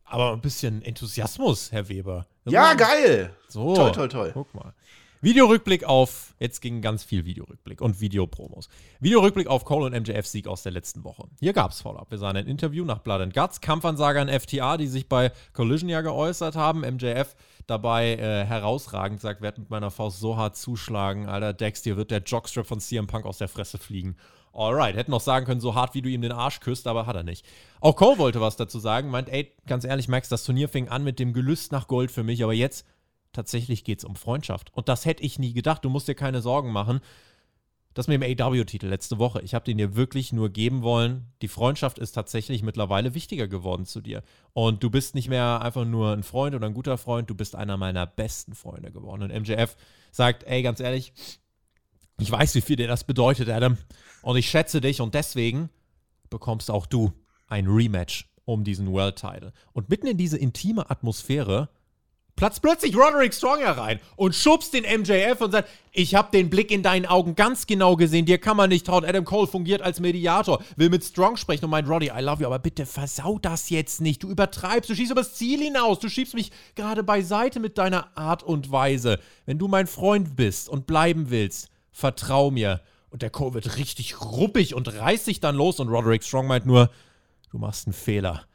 Aber ein bisschen Enthusiasmus, Herr Weber. Ja, geil! So. Toll, toll, toll. Guck mal. Videorückblick auf, jetzt ging ganz viel Videorückblick und Videopromos. Videorückblick auf Cole und MJF Sieg aus der letzten Woche. Hier gab es Follow-up. Wir sahen ein Interview nach Blood and Guts, Kampfansager in FTA, die sich bei Collision ja geäußert haben. MJF dabei äh, herausragend sagt, werd mit meiner Faust so hart zuschlagen, Alter, Dex, dir wird der Jockstrap von CM Punk aus der Fresse fliegen. Alright, hätten noch sagen können, so hart wie du ihm den Arsch küsst, aber hat er nicht. Auch Cole wollte was dazu sagen, meint, ey, ganz ehrlich, Max, das Turnier fing an mit dem Gelüst nach Gold für mich, aber jetzt tatsächlich geht es um Freundschaft. Und das hätte ich nie gedacht. Du musst dir keine Sorgen machen. Das mit dem AW-Titel letzte Woche. Ich habe den dir wirklich nur geben wollen. Die Freundschaft ist tatsächlich mittlerweile wichtiger geworden zu dir. Und du bist nicht mehr einfach nur ein Freund oder ein guter Freund, du bist einer meiner besten Freunde geworden. Und MJF sagt, ey, ganz ehrlich, ich weiß, wie viel dir das bedeutet, Adam. Und ich schätze dich und deswegen bekommst auch du ein Rematch um diesen World Title. Und mitten in diese intime Atmosphäre platzt plötzlich Roderick Strong herein und schubst den MJF und sagt, ich habe den Blick in deinen Augen ganz genau gesehen, dir kann man nicht trauen. Adam Cole fungiert als Mediator, will mit Strong sprechen und meint, Roddy, I love you, aber bitte versau das jetzt nicht. Du übertreibst, du schießt übers Ziel hinaus, du schiebst mich gerade beiseite mit deiner Art und Weise. Wenn du mein Freund bist und bleiben willst, vertrau mir. Und der Cole wird richtig ruppig und reißt sich dann los und Roderick Strong meint nur, du machst einen Fehler.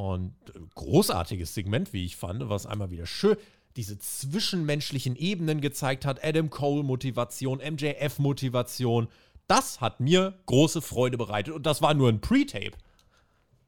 Und äh, großartiges Segment, wie ich fand, was einmal wieder schön diese zwischenmenschlichen Ebenen gezeigt hat. Adam Cole Motivation, MJF Motivation. Das hat mir große Freude bereitet und das war nur ein Pre-Tape.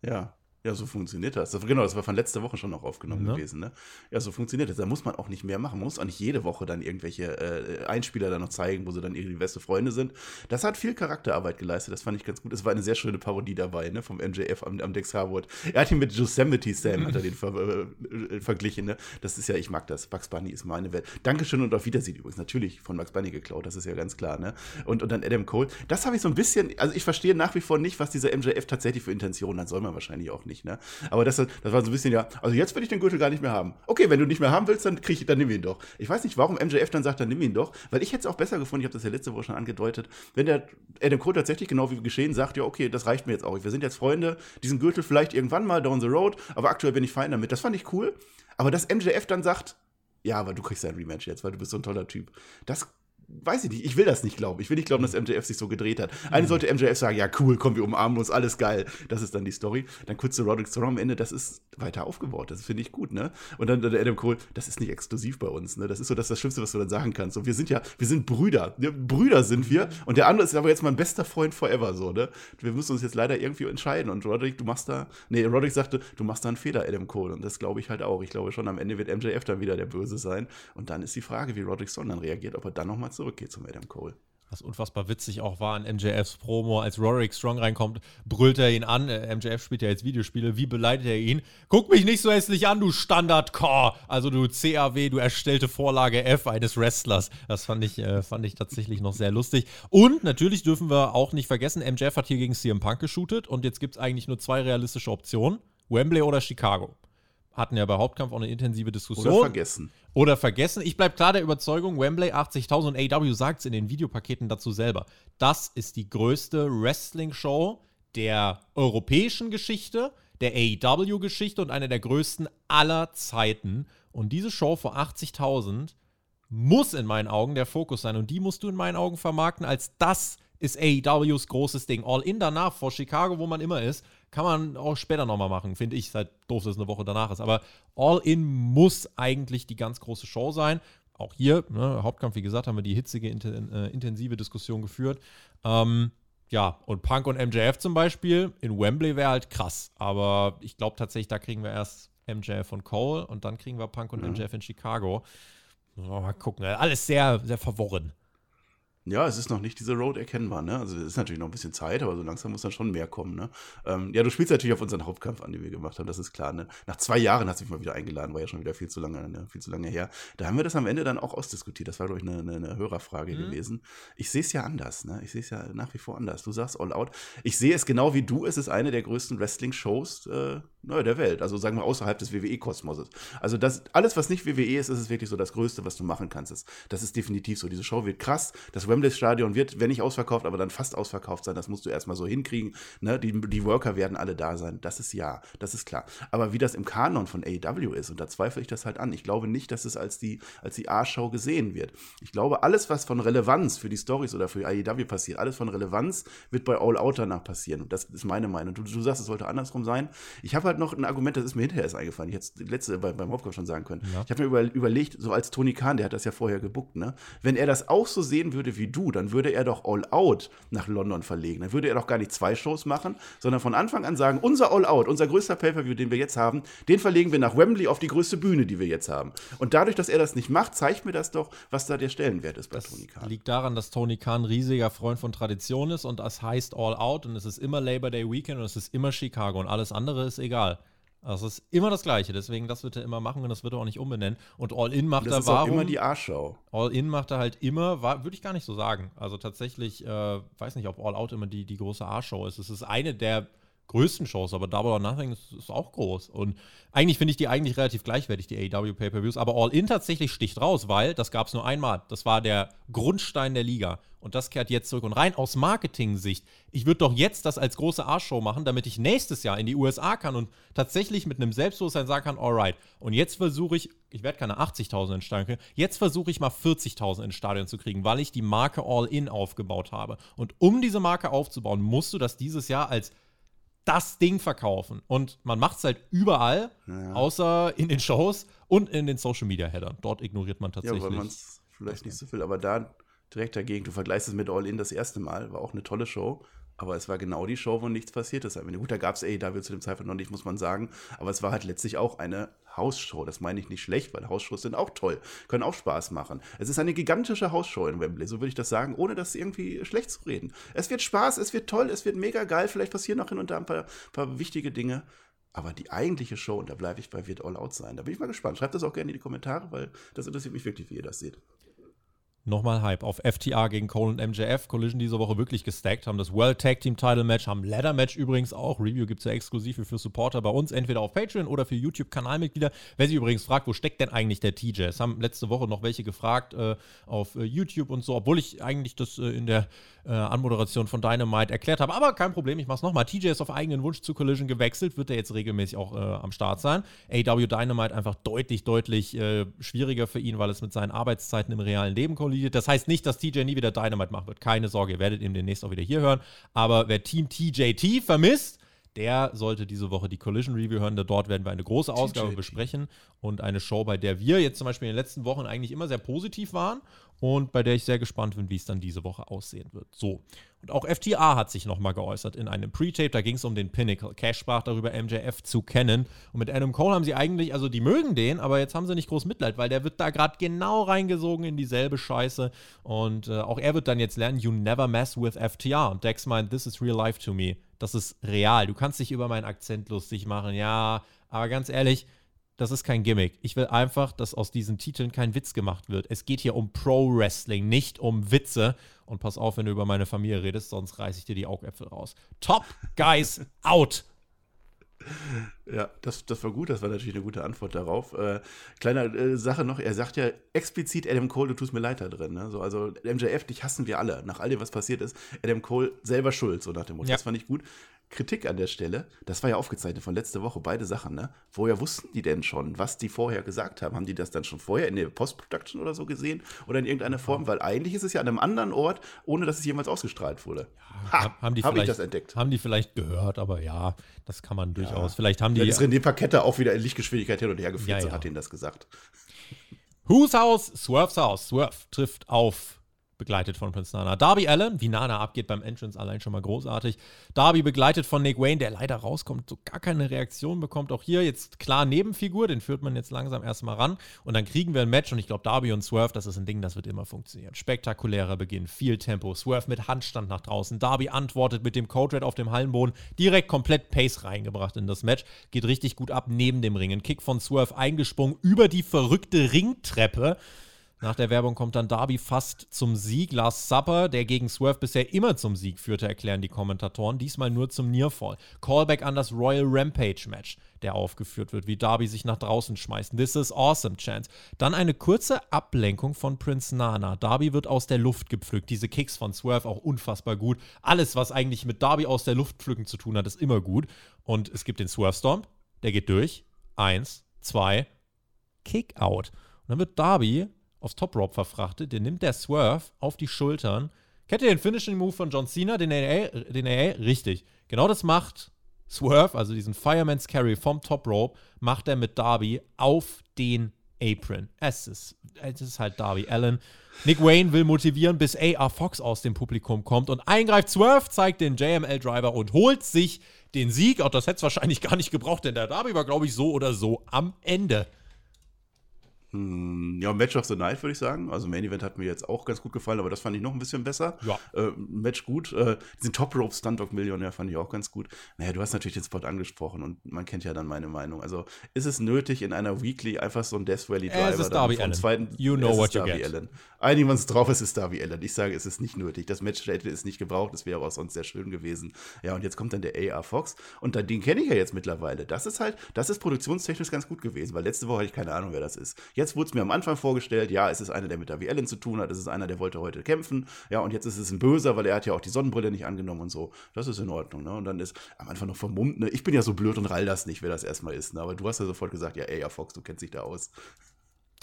Ja, Ja, so funktioniert das. Genau, das war von letzter Woche schon noch aufgenommen Ne? gewesen. Ne? Ja, so funktioniert das. Da muss man auch nicht mehr machen. Man muss auch nicht jede Woche dann irgendwelche äh, Einspieler dann noch zeigen, wo sie dann irgendwie beste Freunde sind. Das hat viel Charakterarbeit geleistet. Das fand ich ganz gut. Es war eine sehr schöne Parodie dabei, ne? Vom MJF am, am Dex Harwood. Er hat ihn mit Yosemite Sam hat er den ver äh, verglichen. Ne? Das ist ja, ich mag das. Bugs Bunny ist meine Welt. Dankeschön und auf Wiedersehen übrigens. Natürlich von Bugs Bunny geklaut. Das ist ja ganz klar. Ne? Und, und dann Adam Cole. Das habe ich so ein bisschen. Also ich verstehe nach wie vor nicht, was dieser MJF tatsächlich für Intentionen hat. Soll man wahrscheinlich auch nicht. Ne? Aber das, das war so ein bisschen ja. Also jetzt will ich den Gürtel gar nicht mehr haben. Okay, wenn du nicht mehr haben willst, dann krieg ich, dann nimm ihn doch. Ich weiß nicht, warum MJF dann sagt, dann nimm ihn doch, weil ich hätte es auch besser gefunden. Ich habe das ja letzte Woche schon angedeutet, wenn der Adam Cole tatsächlich genau wie geschehen sagt, ja okay, das reicht mir jetzt auch. Wir sind jetzt Freunde. Diesen Gürtel vielleicht irgendwann mal down the road, aber aktuell bin ich fein damit. Das fand ich cool. Aber dass MJF dann sagt, ja, aber du kriegst ein Rematch jetzt, weil du bist so ein toller Typ. Das weiß ich nicht. Ich will das nicht glauben. Ich will nicht glauben, dass MJF sich so gedreht hat. Eigentlich sollte MJF sagen, ja, cool, komm, wir umarmen uns, alles geil. Das ist dann die Story. Dann kurz zu Roderick Strong am Ende, das ist weiter aufgebaut. Das finde ich gut, ne? Und dann der Adam Cole, das ist nicht exklusiv bei uns, ne? Das ist so das, das Schlimmste, was du dann sagen kannst. Und wir sind ja, wir sind Brüder. Ne? Brüder sind wir. Und der andere ist aber jetzt mein bester Freund forever, so, ne? Wir müssen uns jetzt leider irgendwie entscheiden. Und Roderick, du machst da, nee, Roderick sagte, du machst da einen Fehler, Adam Cole. Und das glaube ich halt auch. Ich glaube schon, am Ende wird MJF dann wieder der Böse sein. Und dann ist die Frage, wie Roderick Strong dann reagiert, ob er dann nochmal zurückgeht zum Adam Cole. Was unfassbar witzig auch war an MJFs Promo, als Roderick Strong reinkommt, brüllt er ihn an. Äh, MJF spielt ja jetzt Videospiele. Wie beleidigt er ihn? Guck mich nicht so hässlich an, du Standard-Core. Also du CAW, du erstellte Vorlage F eines Wrestlers. Das fand ich, äh, fand ich tatsächlich noch sehr lustig. Und natürlich dürfen wir auch nicht vergessen, MJF hat hier gegen CM Punk geshootet und jetzt gibt es eigentlich nur zwei realistische Optionen. Wembley oder Chicago. Hatten ja bei Hauptkampf auch eine intensive Diskussion. Oder vergessen. Oder vergessen. Ich bleibe klar der Überzeugung, Wembley 80.000 und AW sagt es in den Videopaketen dazu selber. Das ist die größte Wrestling-Show der europäischen Geschichte, der AEW-Geschichte und eine der größten aller Zeiten. Und diese Show vor 80.000 muss in meinen Augen der Fokus sein. Und die musst du in meinen Augen vermarkten als das ist AEWs großes Ding. All in danach, vor Chicago, wo man immer ist, kann man auch später nochmal machen, finde ich. Seit doof, dass es eine Woche danach ist. Aber All in muss eigentlich die ganz große Show sein. Auch hier, ne, Hauptkampf, wie gesagt, haben wir die hitzige, äh, intensive Diskussion geführt. Ähm, ja, und Punk und MJF zum Beispiel in Wembley wäre halt krass. Aber ich glaube tatsächlich, da kriegen wir erst MJF und Cole und dann kriegen wir Punk und Ja. MJF in Chicago. Mal gucken. Alles sehr, sehr verworren. Ja, es ist noch nicht diese Road erkennbar, ne? Also es ist natürlich noch ein bisschen Zeit, aber so langsam muss dann schon mehr kommen, ne? Ähm, ja, du spielst natürlich auf unseren Hauptkampf an, den wir gemacht haben, das ist klar, ne? Nach zwei Jahren hast du mich mal wieder eingeladen, war ja schon wieder viel zu lange, ne? viel zu lange her. Da haben wir das am Ende dann auch ausdiskutiert. Das war, glaube ich, eine, eine, eine Hörerfrage gewesen. Ich sehe es ja anders, ne? Ich sehe es ja nach wie vor anders. Du sagst All Out. Ich sehe es genau wie du. Es ist eine der größten Wrestling-Shows äh, naja, der Welt. Also sagen wir außerhalb des WWE-Kosmoses. Also das, alles, was nicht WWE ist, ist es wirklich so das Größte, was du machen kannst. Das, das ist definitiv so. Diese Show wird krass. Das Wembley-Stadion wird, wenn nicht ausverkauft, aber dann fast ausverkauft sein. Das musst du erstmal so hinkriegen. Ne? Die, die Worker werden alle da sein. Das ist ja, das ist klar. Aber wie das im Kanon von AEW ist, und da zweifle ich das halt an. Ich glaube nicht, dass es als die, als die A-Show gesehen wird. Ich glaube, alles, was von Relevanz für die Stories oder für AEW passiert, alles von Relevanz wird bei All Out danach passieren. Und das ist meine Meinung. Du, du sagst, es sollte andersrum sein. Ich habe halt noch ein Argument, das ist mir hinterher erst eingefallen. Ich hätte es letzte bei, beim Hauptkampf schon sagen können. Ja. Ich habe mir über, überlegt, so als Tony Khan, der hat das ja vorher gebuckt, ne? Wenn er das auch so sehen würde wie du, dann würde er doch All Out nach London verlegen. Dann würde er doch gar nicht zwei Shows machen, sondern von Anfang an sagen, unser All Out, unser größter Pay-Per-View, den wir jetzt haben, den verlegen wir nach Wembley auf die größte Bühne, die wir jetzt haben. Und dadurch, dass er das nicht macht, zeigt mir das doch, was da der Stellenwert ist bei Das Tony Khan. liegt daran, dass Tony Khan ein riesiger Freund von Tradition ist und das heißt All Out und es ist immer Labor Day Weekend und es ist immer Chicago und alles andere ist egal. Also es ist immer das Gleiche, deswegen das wird er immer machen und das wird er auch nicht umbenennen. Und All In macht Das er ist auch warum? immer die A-Show. All In macht er halt immer, würde ich gar nicht so sagen. Also tatsächlich, äh, weiß nicht, ob All Out immer die, die große A-Show ist. Es ist eine der größten Shows, aber Double or Nothing ist, ist auch groß. Und eigentlich finde ich die eigentlich relativ gleichwertig, die AEW Pay-Per-Views. Aber All In tatsächlich sticht raus, weil das gab es nur einmal. Das war der Grundstein der Liga. Und das kehrt jetzt zurück. Und rein aus Marketing-Sicht, ich würde doch jetzt das als große A-Show machen, damit ich nächstes Jahr in die USA kann und tatsächlich mit einem Selbstbewusstsein sagen kann, alright. Und jetzt versuche ich, ich werde keine 80.000 ins Stadion kriegen, jetzt versuche ich mal 40.000 ins Stadion zu kriegen, weil ich die Marke All-In aufgebaut habe. Und um diese Marke aufzubauen, musst du das dieses Jahr als das Ding verkaufen. Und man macht es halt überall, außer in den Shows und in den Social Media Headern. Dort ignoriert man Ja, tatsächlich. weil man es vielleicht nicht so will. Aber da, direkt dagegen. Du vergleichst es mit All In das erste Mal, war auch eine tolle Show. Aber es war genau die Show, wo nichts passiert ist. Gut, da gab es AEW zu dem Zeitpunkt noch nicht, muss man sagen. Aber es war halt letztlich auch eine Hausshow. Das meine ich nicht schlecht, weil Hausshows sind auch toll, können auch Spaß machen. Es ist eine gigantische Hausshow in Wembley, so würde ich das sagen, ohne das irgendwie schlecht zu reden. Es wird Spaß, es wird toll, es wird mega geil. Vielleicht passieren noch hin und da ein paar, paar wichtige Dinge. Aber die eigentliche Show, und da bleibe ich bei, wird All Out sein. Da bin ich mal gespannt. Schreibt das auch gerne in die Kommentare, weil das interessiert mich wirklich, wie ihr das seht. Nochmal Hype auf FTA gegen Cole und MJF. Collision diese Woche wirklich gestackt, haben das World Tag Team Title Match, haben Ladder Match übrigens auch. Review gibt es ja exklusiv für Supporter bei uns, entweder auf Patreon oder für YouTube-Kanalmitglieder. Wer sich übrigens fragt, wo steckt denn eigentlich der TJ? Es haben letzte Woche noch welche gefragt äh, auf äh, YouTube und so, obwohl ich eigentlich das äh, in der äh, Anmoderation von Dynamite erklärt habe. Aber kein Problem, ich mach's nochmal. TJ ist auf eigenen Wunsch zu Collision gewechselt, wird er jetzt regelmäßig auch äh, am Start sein. AW Dynamite einfach deutlich, deutlich äh, schwieriger für ihn, weil es mit seinen Arbeitszeiten im realen Leben kollidiert. Das heißt nicht, dass TJ nie wieder Dynamite machen wird. Keine Sorge, ihr werdet ihn demnächst auch wieder hier hören. Aber wer Team TJT vermisst, der sollte diese Woche die Collision Review hören. Dort werden wir eine große Ausgabe besprechen und eine Show, bei der wir jetzt zum Beispiel in den letzten Wochen eigentlich immer sehr positiv waren und bei der ich sehr gespannt bin, wie es dann diese Woche aussehen wird. So. Und auch FTA hat sich nochmal geäußert in einem Pre-Tape, da ging es um den Pinnacle. Cash sprach darüber, MJF zu kennen. Und mit Adam Cole haben sie eigentlich, also die mögen den, aber jetzt haben sie nicht groß Mitleid, weil der wird da gerade genau reingesogen in dieselbe Scheiße. Und äh, auch er wird dann jetzt lernen, you never mess with FTA. Und Dex meint, this is real life to me. Das ist real. Du kannst dich über meinen Akzent lustig machen, ja, aber ganz ehrlich, das ist kein Gimmick. Ich will einfach, dass aus diesen Titeln kein Witz gemacht wird. Es geht hier um Pro Wrestling, nicht um Witze. Und pass auf, wenn du über meine Familie redest, sonst reiße ich dir die Augäpfel raus. Top Guys out! Ja, das, das war gut, das war natürlich eine gute Antwort darauf. Äh, kleine äh, Sache noch, er sagt ja explizit Adam Cole, du tust mir leid da drin. Ne? So, also MJF, dich hassen wir alle, nach all dem, was passiert ist. Adam Cole selber schuld, so nach dem Motto. Ja. Das fand ich gut. Kritik an der Stelle, das war ja aufgezeichnet von letzter Woche, beide Sachen, ne? Woher wussten die denn schon, was die vorher gesagt haben? Haben die das dann schon vorher in der Post-Production oder so gesehen? Oder in irgendeiner Form? Weil eigentlich ist es ja an einem anderen Ort, ohne dass es jemals ausgestrahlt wurde. Ha, haben die hab ich das entdeckt. Haben die vielleicht gehört, aber ja, das kann man durchaus. Ja. Vielleicht haben die. Dann ist René Parkette auch wieder in Lichtgeschwindigkeit hin und her ja, ja. so hat ihnen das gesagt. Whose House? Swerve's House. Swerve trifft auf begleitet von Prince Nana. Darby Allen, wie Nana abgeht beim Entrance, allein schon mal großartig. Darby begleitet von Nick Wayne, der leider rauskommt, so gar keine Reaktion bekommt. Auch hier jetzt klar Nebenfigur, den führt man jetzt langsam erstmal ran. Und dann kriegen wir ein Match und ich glaube, Darby und Swerve, das ist ein Ding, das wird immer funktionieren. Spektakulärer Beginn, viel Tempo. Swerve mit Handstand nach draußen. Darby antwortet mit dem Code Red auf dem Hallenboden. Direkt komplett Pace reingebracht in das Match. Geht richtig gut ab neben dem Ring. Ein Kick von Swerve eingesprungen über die verrückte Ringtreppe. Nach der Werbung kommt dann Darby fast zum Sieg. Last Supper, der gegen Swerve bisher immer zum Sieg führte, erklären die Kommentatoren. Diesmal nur zum Nearfall. Callback an das Royal Rampage Match, der aufgeführt wird, wie Darby sich nach draußen schmeißt. This is awesome, Chance. Dann eine kurze Ablenkung von Prince Nana. Darby wird aus der Luft gepflückt. Diese Kicks von Swerve auch unfassbar gut. Alles, was eigentlich mit Darby aus der Luft pflücken zu tun hat, ist immer gut. Und es gibt den Swerve Storm, der geht durch. Eins, zwei, Kick out. Und dann wird Darby aufs Top Rope verfrachtet. Den nimmt der Swerve auf die Schultern. Kennt ihr den Finishing Move von John Cena, den AA? Richtig. Genau das macht Swerve, also diesen Fireman's Carry vom Top Rope, macht er mit Darby auf den Apron. Es ist, es ist halt Darby Allen. Nick Wayne will motivieren, bis AR Fox aus dem Publikum kommt und eingreift. Swerve zeigt den JML-Driver und holt sich den Sieg. Auch das hätte es wahrscheinlich gar nicht gebraucht, denn der Darby war, glaube ich, so oder so am Ende. Hm, ja, Match of the Night würde ich sagen. Also Main Event hat mir jetzt auch ganz gut gefallen, aber das fand ich noch ein bisschen besser. Ja. Äh, Match gut. Äh, diesen Top Rope Stunt Dog Millionär fand ich auch ganz gut. Naja, du hast natürlich den Spot angesprochen und man kennt ja dann meine Meinung. Also ist es nötig in einer Weekly einfach so ein Death Valley Driver es ist Darby Allen. Zweiten, you know what you get. Allen. Einigen wir uns drauf, es ist Darby Allen. Ich sage, es ist nicht nötig. Das Match hätte es nicht gebraucht. Es wäre auch sonst sehr schön gewesen. Ja, und jetzt kommt dann der AR Fox und dann, den kenne ich ja jetzt mittlerweile. Das ist halt, das ist produktionstechnisch ganz gut gewesen, weil letzte Woche hatte ich keine Ahnung, wer das ist. Jetzt wurde es mir am Anfang vorgestellt, ja, es ist einer, der mit Darby Allen zu tun hat, es ist einer, der wollte heute kämpfen, ja, und jetzt ist es ein Böser, weil er hat ja auch die Sonnenbrille nicht angenommen und so. Das ist in Ordnung, ne? Und dann ist am Anfang noch vermummt, ne? Ich bin ja so blöd und rall das nicht, wer das erstmal ist, ne? Aber du hast ja sofort gesagt, ja, ey, ja, Fox, du kennst dich da aus.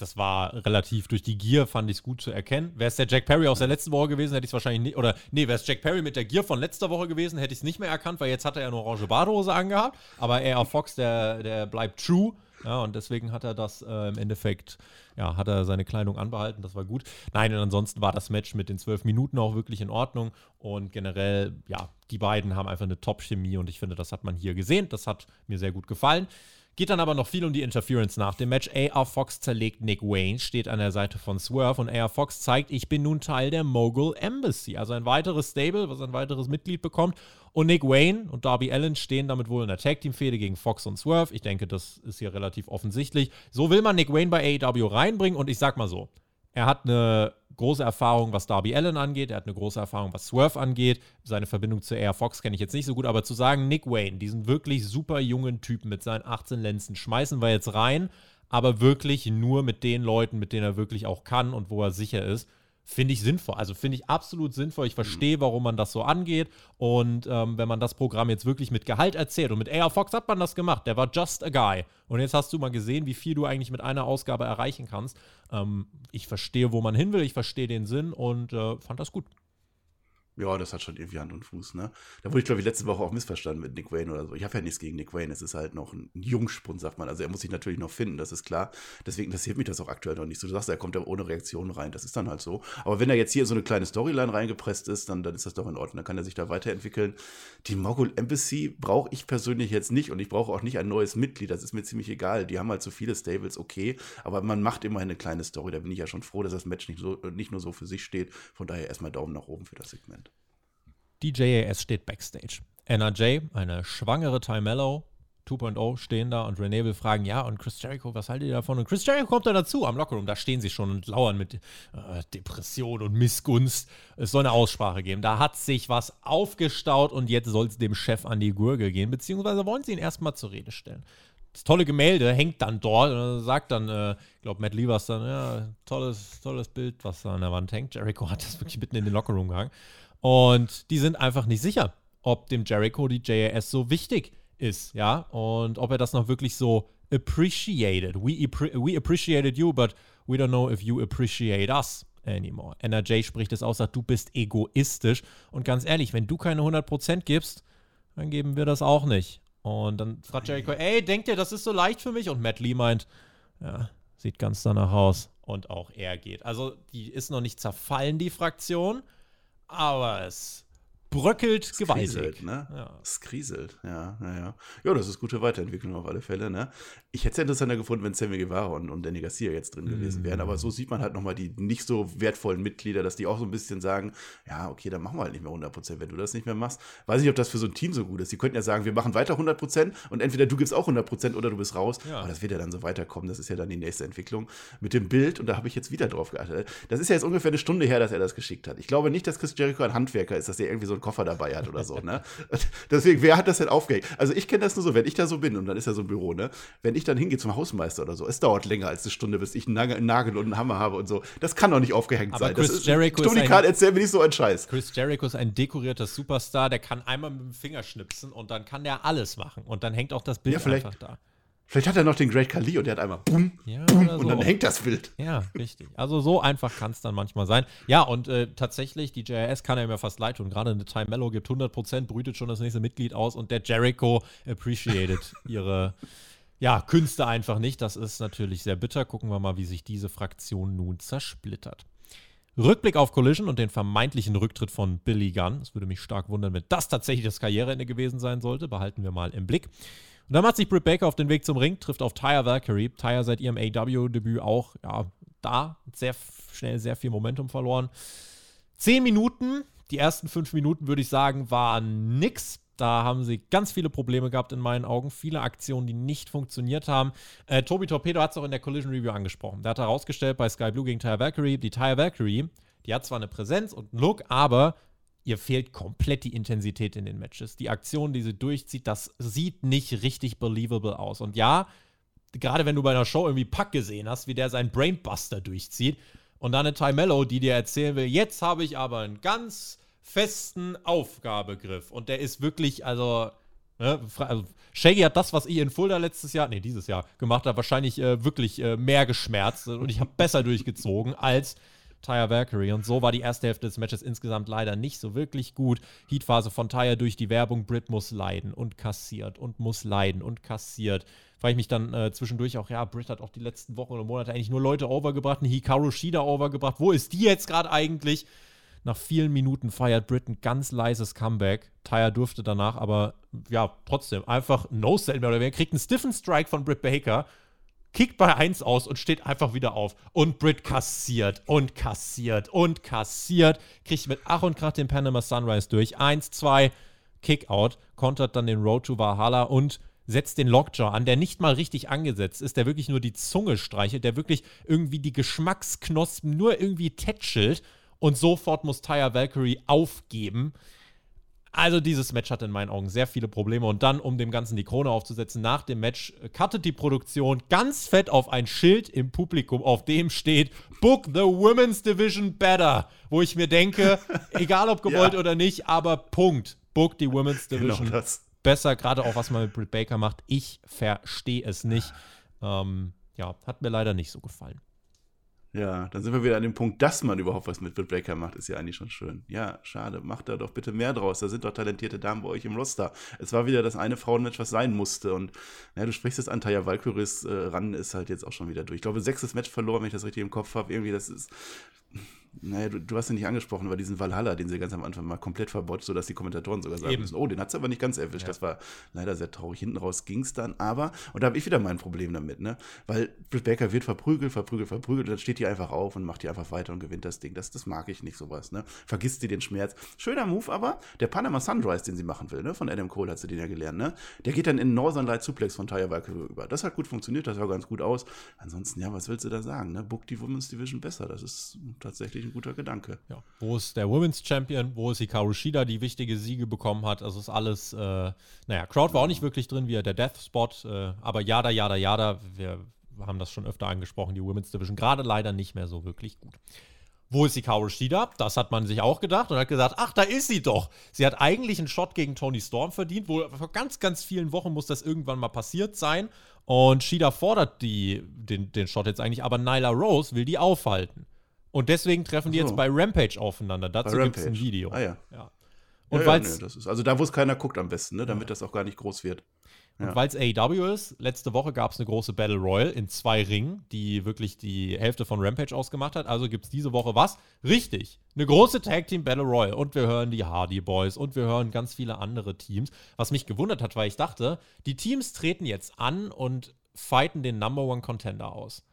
das war relativ durch die Gier, fand ich es gut zu erkennen. Wäre es der Jack Perry aus der letzten Woche gewesen, hätte ich es wahrscheinlich nicht. Oder nee, wäre es Jack Perry mit der Gier von letzter Woche gewesen, hätte ich es nicht mehr erkannt, weil jetzt hat er ja eine orange Badehose angehabt. Aber er Fox, der, der bleibt true. Ja, und deswegen hat er das äh, im Endeffekt, ja, hat er seine Kleidung anbehalten, das war gut. Nein, und ansonsten war das Match mit den zwölf Minuten auch wirklich in Ordnung. Und generell, ja, die beiden haben einfach eine Top-Chemie und ich finde, das hat man hier gesehen. Das hat mir sehr gut gefallen. Geht dann aber noch viel um die Interference nach dem Match. AR Fox zerlegt Nick Wayne, steht an der Seite von Swerve und AR Fox zeigt, ich bin nun Teil der Mogul Embassy. Also ein weiteres Stable, was ein weiteres Mitglied bekommt. Und Nick Wayne und Darby Allen stehen damit wohl in der Tag Team Fehde gegen Fox und Swerve. Ich denke, das ist hier relativ offensichtlich. So will man Nick Wayne bei AEW reinbringen und ich sag mal so, er hat eine große Erfahrung, was Darby Allen angeht. Er hat eine große Erfahrung, was Swerve angeht. Seine Verbindung zu Air Fox kenne ich jetzt nicht so gut, aber zu sagen, Nick Wayne, diesen wirklich super jungen Typen mit seinen 18 Lenzen, schmeißen wir jetzt rein, aber wirklich nur mit den Leuten, mit denen er wirklich auch kann und wo er sicher ist finde ich sinnvoll. Also finde ich absolut sinnvoll. Ich verstehe, warum man das so angeht. Und ähm, wenn man das Programm jetzt wirklich mit Gehalt erzählt, und mit AR Fox hat man das gemacht, der war just a guy. Und jetzt hast du mal gesehen, wie viel du eigentlich mit einer Ausgabe erreichen kannst. Ähm, ich verstehe, wo man hin will, ich verstehe den Sinn und äh, fand das gut. Ja, das hat schon irgendwie Hand und Fuß, ne? Da wurde ich, glaube ich, letzte Woche auch missverstanden mit Nick Wayne oder so. Ich habe ja nichts gegen Nick Wayne. Es ist halt noch ein Jungspund, sagt man. Also er muss sich natürlich noch finden, das ist klar. Deswegen interessiert mich das auch aktuell noch nicht so. Du sagst, er kommt ja ohne Reaktion rein. Das ist dann halt so. Aber wenn er jetzt hier so eine kleine Storyline reingepresst ist, dann, dann ist das doch in Ordnung. Dann kann er sich da weiterentwickeln. Die Mogul Embassy brauche ich persönlich jetzt nicht und ich brauche auch nicht ein neues Mitglied. Das ist mir ziemlich egal. Die haben halt so viele Stables, okay. Aber man macht immer eine kleine Story. Da bin ich ja schon froh, dass das Match nicht, so, nicht nur so für sich steht. Von daher erstmal Daumen nach oben für das Segment. Die JAS steht backstage. NRJ, eine schwangere Ty Mello, 2.0 stehen da und Renee will fragen, ja, und Chris Jericho, was haltet ihr davon? Und Chris Jericho kommt da dazu am Lockerroom, da stehen sie schon und lauern mit äh, Depression und Missgunst. Es soll eine Aussprache geben. Da hat sich was aufgestaut und jetzt soll es dem Chef an die Gurgel gehen, beziehungsweise wollen sie ihn erstmal zur Rede stellen. Das tolle Gemälde hängt dann dort und sagt dann, äh, ich glaube, Matt war dann, ja, tolles, tolles Bild, was da an der Wand hängt. Jericho hat das wirklich mitten in den Lockerroom gehangen. Und die sind einfach nicht sicher, ob dem Jericho die JAS so wichtig ist, ja, und ob er das noch wirklich so appreciated. We, we appreciated you, but we don't know if you appreciate us anymore. NRJ spricht es aus, sagt, du bist egoistisch. Und ganz ehrlich, wenn du keine 100% gibst, dann geben wir das auch nicht. Und dann fragt Jericho, ey, denkt ihr, das ist so leicht für mich? Und Matt Lee meint, ja, sieht ganz danach aus. Und auch er geht. Also, die ist noch nicht zerfallen, die Fraktion aber es bröckelt gewaltig. Kriselt, ne? Ja. Es kriselt, ja, ja, ja. Ja, das ist gute Weiterentwicklung auf alle Fälle, ne? Ich hätte es interessanter gefunden, wenn Sammy Guevara und, und Danny Garcia jetzt drin gewesen wären, aber so sieht man halt nochmal die nicht so wertvollen Mitglieder, dass die auch so ein bisschen sagen, ja, okay, dann machen wir halt nicht mehr 100%, wenn du das nicht mehr machst. Weiß nicht, ob das für so ein Team so gut ist. Die könnten ja sagen, wir machen weiter 100% und entweder du gibst auch 100% oder du bist raus, ja. aber das wird ja dann so weiterkommen, das ist ja dann die nächste Entwicklung. Mit dem Bild, und da habe ich jetzt wieder drauf geachtet, das ist ja jetzt ungefähr eine Stunde her, dass er das geschickt hat. Ich glaube nicht, dass Chris Jericho ein Handwerker ist, dass er irgendwie so einen Koffer dabei hat oder so, ne? <laughs> Deswegen, wer hat das denn aufgehängt? Also ich kenne das nur so, wenn ich da so bin und dann ist ja so ein Büro, ne? Wenn ich dann hingehe zum Hausmeister oder so, es dauert länger als eine Stunde, bis ich einen Nagel und einen Hammer habe und so. Das kann doch nicht aufgehängt Aber sein. Chris das ist, Jericho Tony Khan, erzähl mir nicht so einen Scheiß. Chris Jericho ist ein dekorierter Superstar, der kann einmal mit dem Finger schnipsen und dann kann der alles machen. Und dann hängt auch das Bild ja, einfach da. Vielleicht hat er noch den Great Khali und der hat einmal bumm, ja, bumm so. und dann hängt das Bild. Ja, richtig. Also so einfach kann es dann manchmal sein. Ja, und äh, tatsächlich, die JRS kann einem ja fast leid tun. Gerade eine Time Mellow gibt 100%, brütet schon das nächste Mitglied aus und der Jericho appreciated <laughs> ihre ja, Künste einfach nicht. Das ist natürlich sehr bitter. Gucken wir mal, wie sich diese Fraktion nun zersplittert. Rückblick auf Collision und den vermeintlichen Rücktritt von Billy Gunn. Es würde mich stark wundern, wenn das tatsächlich das Karriereende gewesen sein sollte. Behalten wir mal im Blick. Und dann macht sich Britt Baker auf den Weg zum Ring, trifft auf Tyre Valkyrie. Tyre seit ihrem AW-Debüt auch ja, da, sehr schnell sehr viel Momentum verloren. Zehn Minuten, die ersten fünf Minuten würde ich sagen, waren nix. Da haben sie ganz viele Probleme gehabt in meinen Augen. Viele Aktionen, die nicht funktioniert haben. Äh, Tobi Torpedo hat es auch in der Collision Review angesprochen. Der hat herausgestellt bei Sky Blue gegen Tyre Valkyrie, die Tyre Valkyrie, die hat zwar eine Präsenz und einen Look, aber ihr fehlt komplett die Intensität in den Matches. Die Aktion, die sie durchzieht, das sieht nicht richtig believable aus. Und ja, gerade wenn du bei einer Show irgendwie Pack gesehen hast, wie der seinen Brainbuster durchzieht und dann eine Ty Mello, die dir erzählen will, jetzt habe ich aber einen ganz festen Aufgabegriff und der ist wirklich, also Ne? Also, Shaggy hat das, was ich in Fulda letztes Jahr, nee, dieses Jahr gemacht habe, wahrscheinlich äh, wirklich äh, mehr geschmerzt und ich habe besser durchgezogen als Tyre Valkyrie. Und so war die erste Hälfte des Matches insgesamt leider nicht so wirklich gut. Heatphase von Tyre durch die Werbung. Britt muss leiden und kassiert und muss leiden und kassiert. Weil ich mich dann äh, zwischendurch auch, ja, Britt hat auch die letzten Wochen und Monate eigentlich nur Leute overgebracht, einen Hikaru Shida overgebracht. Wo ist die jetzt gerade eigentlich? Nach vielen Minuten feiert Britt ein ganz leises Comeback. Tyre durfte danach aber, ja, trotzdem einfach No-Sell mehr oder weniger. Kriegt einen stiffen Strike von Britt Baker kickt bei 1 aus und steht einfach wieder auf. Und Britt kassiert und kassiert und kassiert. Kriegt mit Ach und Krach den Panama Sunrise durch. 1, 2, Kickout. Kontert dann den Road to Valhalla und setzt den Lockjaw an, der nicht mal richtig angesetzt ist, der wirklich nur die Zunge streichelt, der wirklich irgendwie die Geschmacksknospen nur irgendwie tätschelt. Und sofort muss Tyre Valkyrie aufgeben. Also dieses Match hatte in meinen Augen sehr viele Probleme und dann, um dem Ganzen die Krone aufzusetzen, nach dem Match äh, cuttet die Produktion ganz fett auf ein Schild im Publikum, auf dem steht Book the Women's Division better, wo ich mir denke, <laughs> egal ob gewollt ja. oder nicht, aber Punkt, book die Women's genau Division genau besser, gerade auch was man mit Britt Baker macht. Ich verstehe es nicht. Ähm, ja, hat mir leider nicht so gefallen. Ja, dann sind wir wieder an dem Punkt, dass man überhaupt was mit Britt Baker macht, ist ja eigentlich schon schön. Ja, schade, macht da doch bitte mehr draus. Da sind doch talentierte Damen bei euch im Roster. Es war wieder das eine Frauenmatch, was sein musste. Und ja, du sprichst es an, Taya Valkyries äh, ran ist halt jetzt auch schon wieder durch. Ich glaube, sechstes Match verloren, wenn ich das richtig im Kopf habe. Irgendwie, das ist naja, du, du hast ihn nicht angesprochen, aber diesen Valhalla, den sie ganz am Anfang mal komplett verbotzt, sodass die Kommentatoren sogar sagen Eben. müssen, oh, den hat sie aber nicht ganz erwischt. Ja. Das war leider sehr traurig. Hinten raus ging es dann, aber, und da habe ich wieder mein Problem damit, ne? Weil Britt Baker wird verprügelt, verprügelt, verprügelt und dann steht die einfach auf und macht die einfach weiter und gewinnt das Ding. Das, das mag ich nicht, sowas, ne? Vergisst sie den Schmerz. Schöner Move, aber der Panama Sunrise, den sie machen will, ne? Von Adam Cole hat sie den ja gelernt, ne? Der geht dann in Northern Light Suplex von Taya Valkyrie über. Das hat gut funktioniert, das sah ganz gut aus. Ansonsten, ja, was willst du da sagen, ne? Book die Women's Division besser. Das ist tatsächlich ein guter Gedanke. Ja. Wo ist der Women's Champion? Wo ist Hikaru Shida, die wichtige Siege bekommen hat? Also ist alles, äh, naja, Crowd war auch nicht wirklich drin, wie der Death Spot, äh, aber Yada, Yada, Yada, wir haben das schon öfter angesprochen, die Women's Division, gerade leider nicht mehr so wirklich gut. Wo ist Hikaru Shida? Das hat man sich auch gedacht und hat gesagt, ach, da ist sie doch. Sie hat eigentlich einen Shot gegen Tony Storm verdient. Wohl vor ganz, ganz vielen Wochen muss das irgendwann mal passiert sein. Und Shida fordert die, den, den Shot jetzt eigentlich, aber Nyla Rose will die aufhalten. Und deswegen treffen die jetzt bei Rampage aufeinander. Dazu gibt es ein Video. Ah ja. ja. Und ja, ja, nee, das ist, also da, wo es keiner guckt am besten, ne, damit ja. das auch gar nicht groß wird. Und weil es AEW ist, letzte Woche gab es eine große Battle Royal in zwei Ringen, die wirklich die Hälfte von Rampage ausgemacht hat. Also gibt es diese Woche was? Richtig. Eine große Tag Team Battle Royal. Und wir hören die Hardy Boys und wir hören ganz viele andere Teams. Was mich gewundert hat, weil ich dachte, die Teams treten jetzt an und fighten den Number One Contender aus.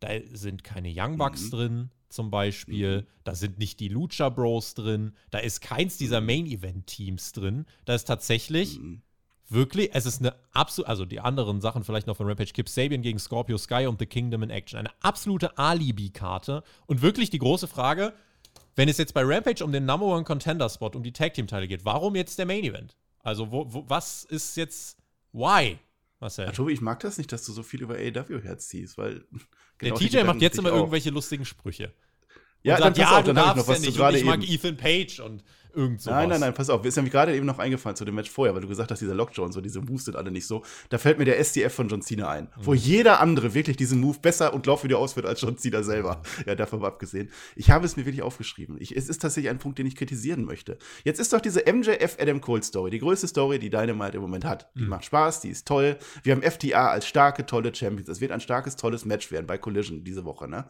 Da sind keine Young Bucks mhm. drin, zum Beispiel. Mhm. Da sind nicht die Lucha Bros drin. Da ist keins dieser mhm. Main-Event-Teams drin. Da ist tatsächlich mhm. wirklich, es ist eine absolute, also die anderen Sachen vielleicht noch von Rampage, Kip Sabian gegen Scorpio Sky und The Kingdom in Action. Eine absolute Alibi-Karte. Und wirklich die große Frage, wenn es jetzt bei Rampage um den Number One Contender-Spot, um die Tag-Team-Teile geht, warum jetzt der Main-Event? Also, wo, wo, was ist jetzt, why? Marcel. Ja, Tobi, ich mag das nicht, dass du so viel über AEW herziehst, weil. Genau der TJ macht jetzt immer auch. irgendwelche lustigen Sprüche. Ja, sagt, dann pass ja, auf, dann habe ich noch was ja zu Ich mag Ethan Page und Irgend sowas. Nein, nein, nein, pass auf. Ist nämlich gerade eben noch eingefallen zu dem Match vorher, weil du gesagt hast, dieser Lockjaw und so, diese Moves sind alle nicht so. Da fällt mir der SDF von John Cena ein, mhm. wo jeder andere wirklich diesen Move besser und Laufvideo ausführt als John Cena selber. Ja, davon abgesehen. Ich habe es mir wirklich aufgeschrieben. Ich, es ist tatsächlich ein Punkt, den ich kritisieren möchte. Jetzt ist doch diese MJF Adam Cole Story die größte Story, die Dynamite im Moment hat. Die mhm. macht Spaß, die ist toll. Wir haben FTA als starke, tolle Champions. Es wird ein starkes, tolles Match werden bei Collision diese Woche, ne?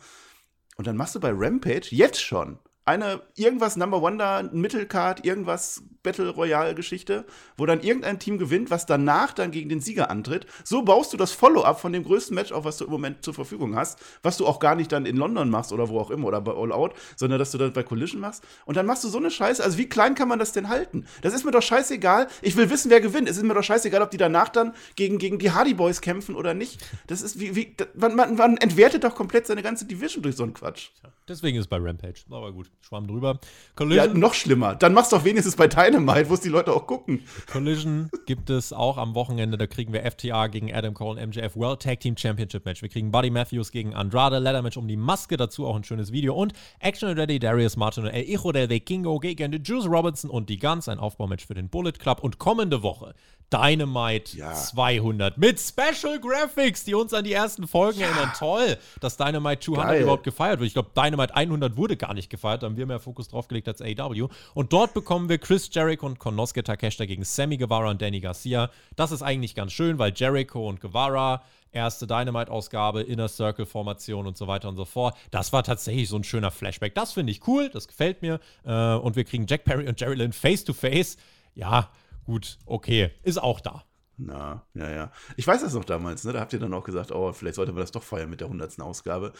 Und dann machst du bei Rampage jetzt schon eine irgendwas Number One da, Mittelcard, irgendwas Battle Royale Geschichte, wo dann irgendein Team gewinnt, was danach dann gegen den Sieger antritt. So baust du das Follow-up von dem größten Match auf, was du im Moment zur Verfügung hast, was du auch gar nicht dann in London machst oder wo auch immer oder bei All Out, sondern dass du das bei Collision machst. Und dann machst du so eine Scheiße. Also wie klein kann man das denn halten? Das ist mir doch scheißegal. Ich will wissen, wer gewinnt. Es ist mir doch scheißegal, ob die danach dann gegen, gegen die Hardy Boys kämpfen oder nicht. Das ist wie, wie man, man, man entwertet doch komplett seine ganze Division durch so einen Quatsch. Deswegen ist es bei Rampage. Aber gut, Schwamm drüber. Collision. Ja, noch schlimmer. Dann machst du doch wenigstens bei Dynamite, wo es die Leute auch gucken. Collision gibt es auch am Wochenende. Da kriegen wir FTA gegen Adam Cole und MJF World Tag Team Championship Match. Wir kriegen Buddy Matthews gegen Andrade, Ladder Match um die Maske. Dazu auch ein schönes Video. Und Action Ready Darius Martin und El Hijo del Vikingo gegen Juice Robinson und die Guns. Ein Aufbaumatch für den Bullet Club. Und kommende Woche Dynamite Ja. 200 mit Special Graphics, die uns an die ersten Folgen erinnern. Toll, dass Dynamite 200 Geil. überhaupt gefeiert wird. Ich glaube, Dynamite 100 wurde gar nicht gefeiert, da haben wir mehr Fokus drauf gelegt als AEW. Und dort bekommen wir Chris Jericho und Konosuke Takeshita gegen Sammy Guevara und Danny Garcia. Das ist eigentlich ganz schön, weil Jericho und Guevara erste Dynamite-Ausgabe, Inner Circle-Formation und so weiter und so fort. Das war tatsächlich so ein schöner Flashback. Das finde ich cool, das gefällt mir. Äh, und wir kriegen Jack Perry und Jerry Lynn face-to-face. Ja, gut, okay, ist auch da. Na, ja, ja. Ich weiß das noch damals, ne? Da habt ihr dann auch gesagt, oh, vielleicht sollte man das doch feiern mit der 100. Ausgabe.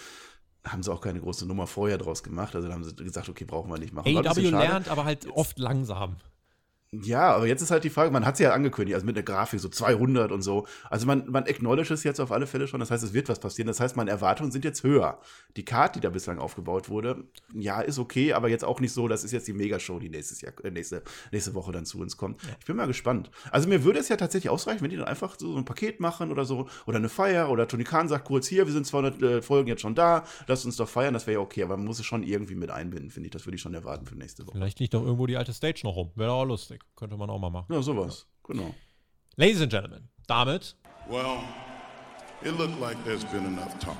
Haben sie auch keine große Nummer vorher draus gemacht. Also da haben sie gesagt, okay, brauchen wir nicht machen. Schade. lernt aber halt oft langsam. Ja, aber jetzt ist halt die Frage, man hat es ja angekündigt, also mit einer Grafik so 200 und so. Also man, man acknowledge es jetzt auf alle Fälle schon, das heißt, es wird was passieren. Das heißt, meine Erwartungen sind jetzt höher. Die Card, die da bislang aufgebaut wurde, ja, ist okay, aber jetzt auch nicht so, das ist jetzt die Megashow, die nächstes Jahr, äh, nächste, nächste Woche dann zu uns kommt. Ich bin mal gespannt. Also mir würde es ja tatsächlich ausreichen, wenn die dann einfach so ein Paket machen oder so, oder eine Feier, oder Tony Khan sagt kurz, hier, wir sind 200 äh, Folgen jetzt schon da, lasst uns doch feiern, das wäre ja okay, aber man muss es schon irgendwie mit einbinden, finde ich. Das würde ich schon erwarten für nächste Woche. Vielleicht liegt doch irgendwo die alte Stage noch rum. Wäre auch lustig. Könnte man auch mal machen. Ja, sowas, genau. Ladies and Gentlemen, damit Well, it looked like there's been enough talk.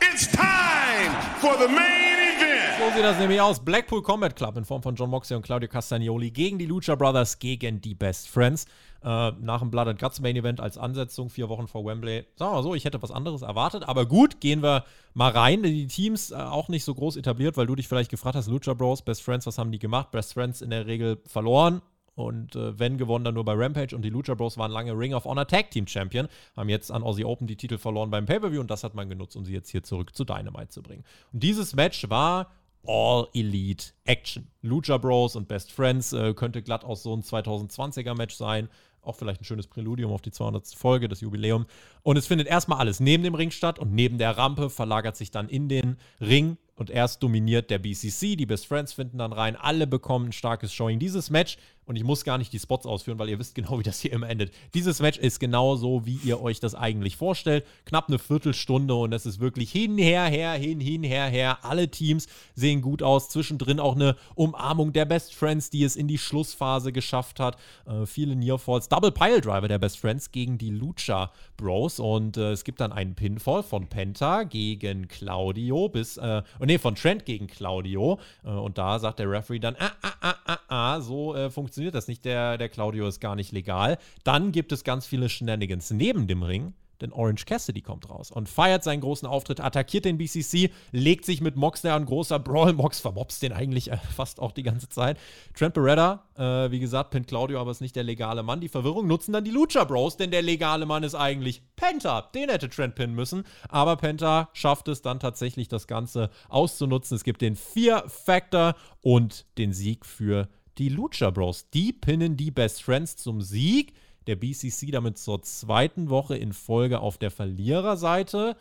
It's time for the main event. So sieht das nämlich aus. Blackpool Combat Club in Form von John Moxley und Claudio Castagnoli gegen die Lucha Brothers gegen die Best Friends. Äh, nach dem Blood and Guts Main Event als Ansetzung, vier Wochen vor Wembley. Sagen wir mal so, ich hätte was anderes erwartet. Aber gut, gehen wir mal rein. Die Teams äh, auch nicht so groß etabliert, weil du dich vielleicht gefragt hast, Lucha Bros, Best Friends, was haben die gemacht? Best Friends in der Regel verloren. Und äh, wenn gewonnen, dann nur bei Rampage. Und die Lucha Bros waren lange Ring of Honor Tag Team Champion. Haben jetzt an Aussie Open die Titel verloren beim Pay-Per-View. Und das hat man genutzt, um sie jetzt hier zurück zu Dynamite zu bringen. Und dieses Match war All Elite Action. Lucha Bros und Best Friends äh, könnte glatt auch so ein 2020er Match sein. Auch vielleicht ein schönes Präludium auf die 200. Folge, das Jubiläum. Und es findet erstmal alles neben dem Ring statt und neben der Rampe verlagert sich dann in den Ring und erst dominiert der BCC. Die Best Friends finden dann rein. Alle bekommen ein starkes Showing. Dieses Match, und ich muss gar nicht die Spots ausführen, weil ihr wisst genau, wie das hier immer endet. Dieses Match ist genau so, wie ihr euch das eigentlich vorstellt. Knapp eine Viertelstunde und es ist wirklich hin, her, her, hin, hin, her, her. Alle Teams sehen gut aus. Zwischendrin auch eine Umarmung der Best Friends, die es in die Schlussphase geschafft hat. Äh, viele Nearfalls. Double Pile Driver der Best Friends gegen die Lucha Bros. Und äh, es gibt dann einen Pinfall von Penta gegen Claudio bis, äh, oh nee, von Trent gegen Claudio. Äh, und da sagt der Referee dann, ah, ah, ah, ah, ah, so äh, funktioniert das nicht. Der, der Claudio ist gar nicht legal. Dann gibt es ganz viele Shenanigans neben dem Ring. Denn Orange Cassidy kommt raus und feiert seinen großen Auftritt, attackiert den BCC, legt sich mit Mox da ein großer Brawl. Mox vermobst den eigentlich äh, fast auch die ganze Zeit. Trent Beretta, äh, wie gesagt, pinnt Claudio, aber ist nicht der legale Mann. Die Verwirrung nutzen dann die Lucha Bros, denn der legale Mann ist eigentlich Penta. Den hätte Trent pinnen müssen. Aber Penta schafft es dann tatsächlich, das Ganze auszunutzen. Es gibt den Fear-Factor und den Sieg für die Lucha Bros. Die pinnen die Best Friends zum Sieg der BCC damit zur zweiten Woche in Folge auf der Verliererseite.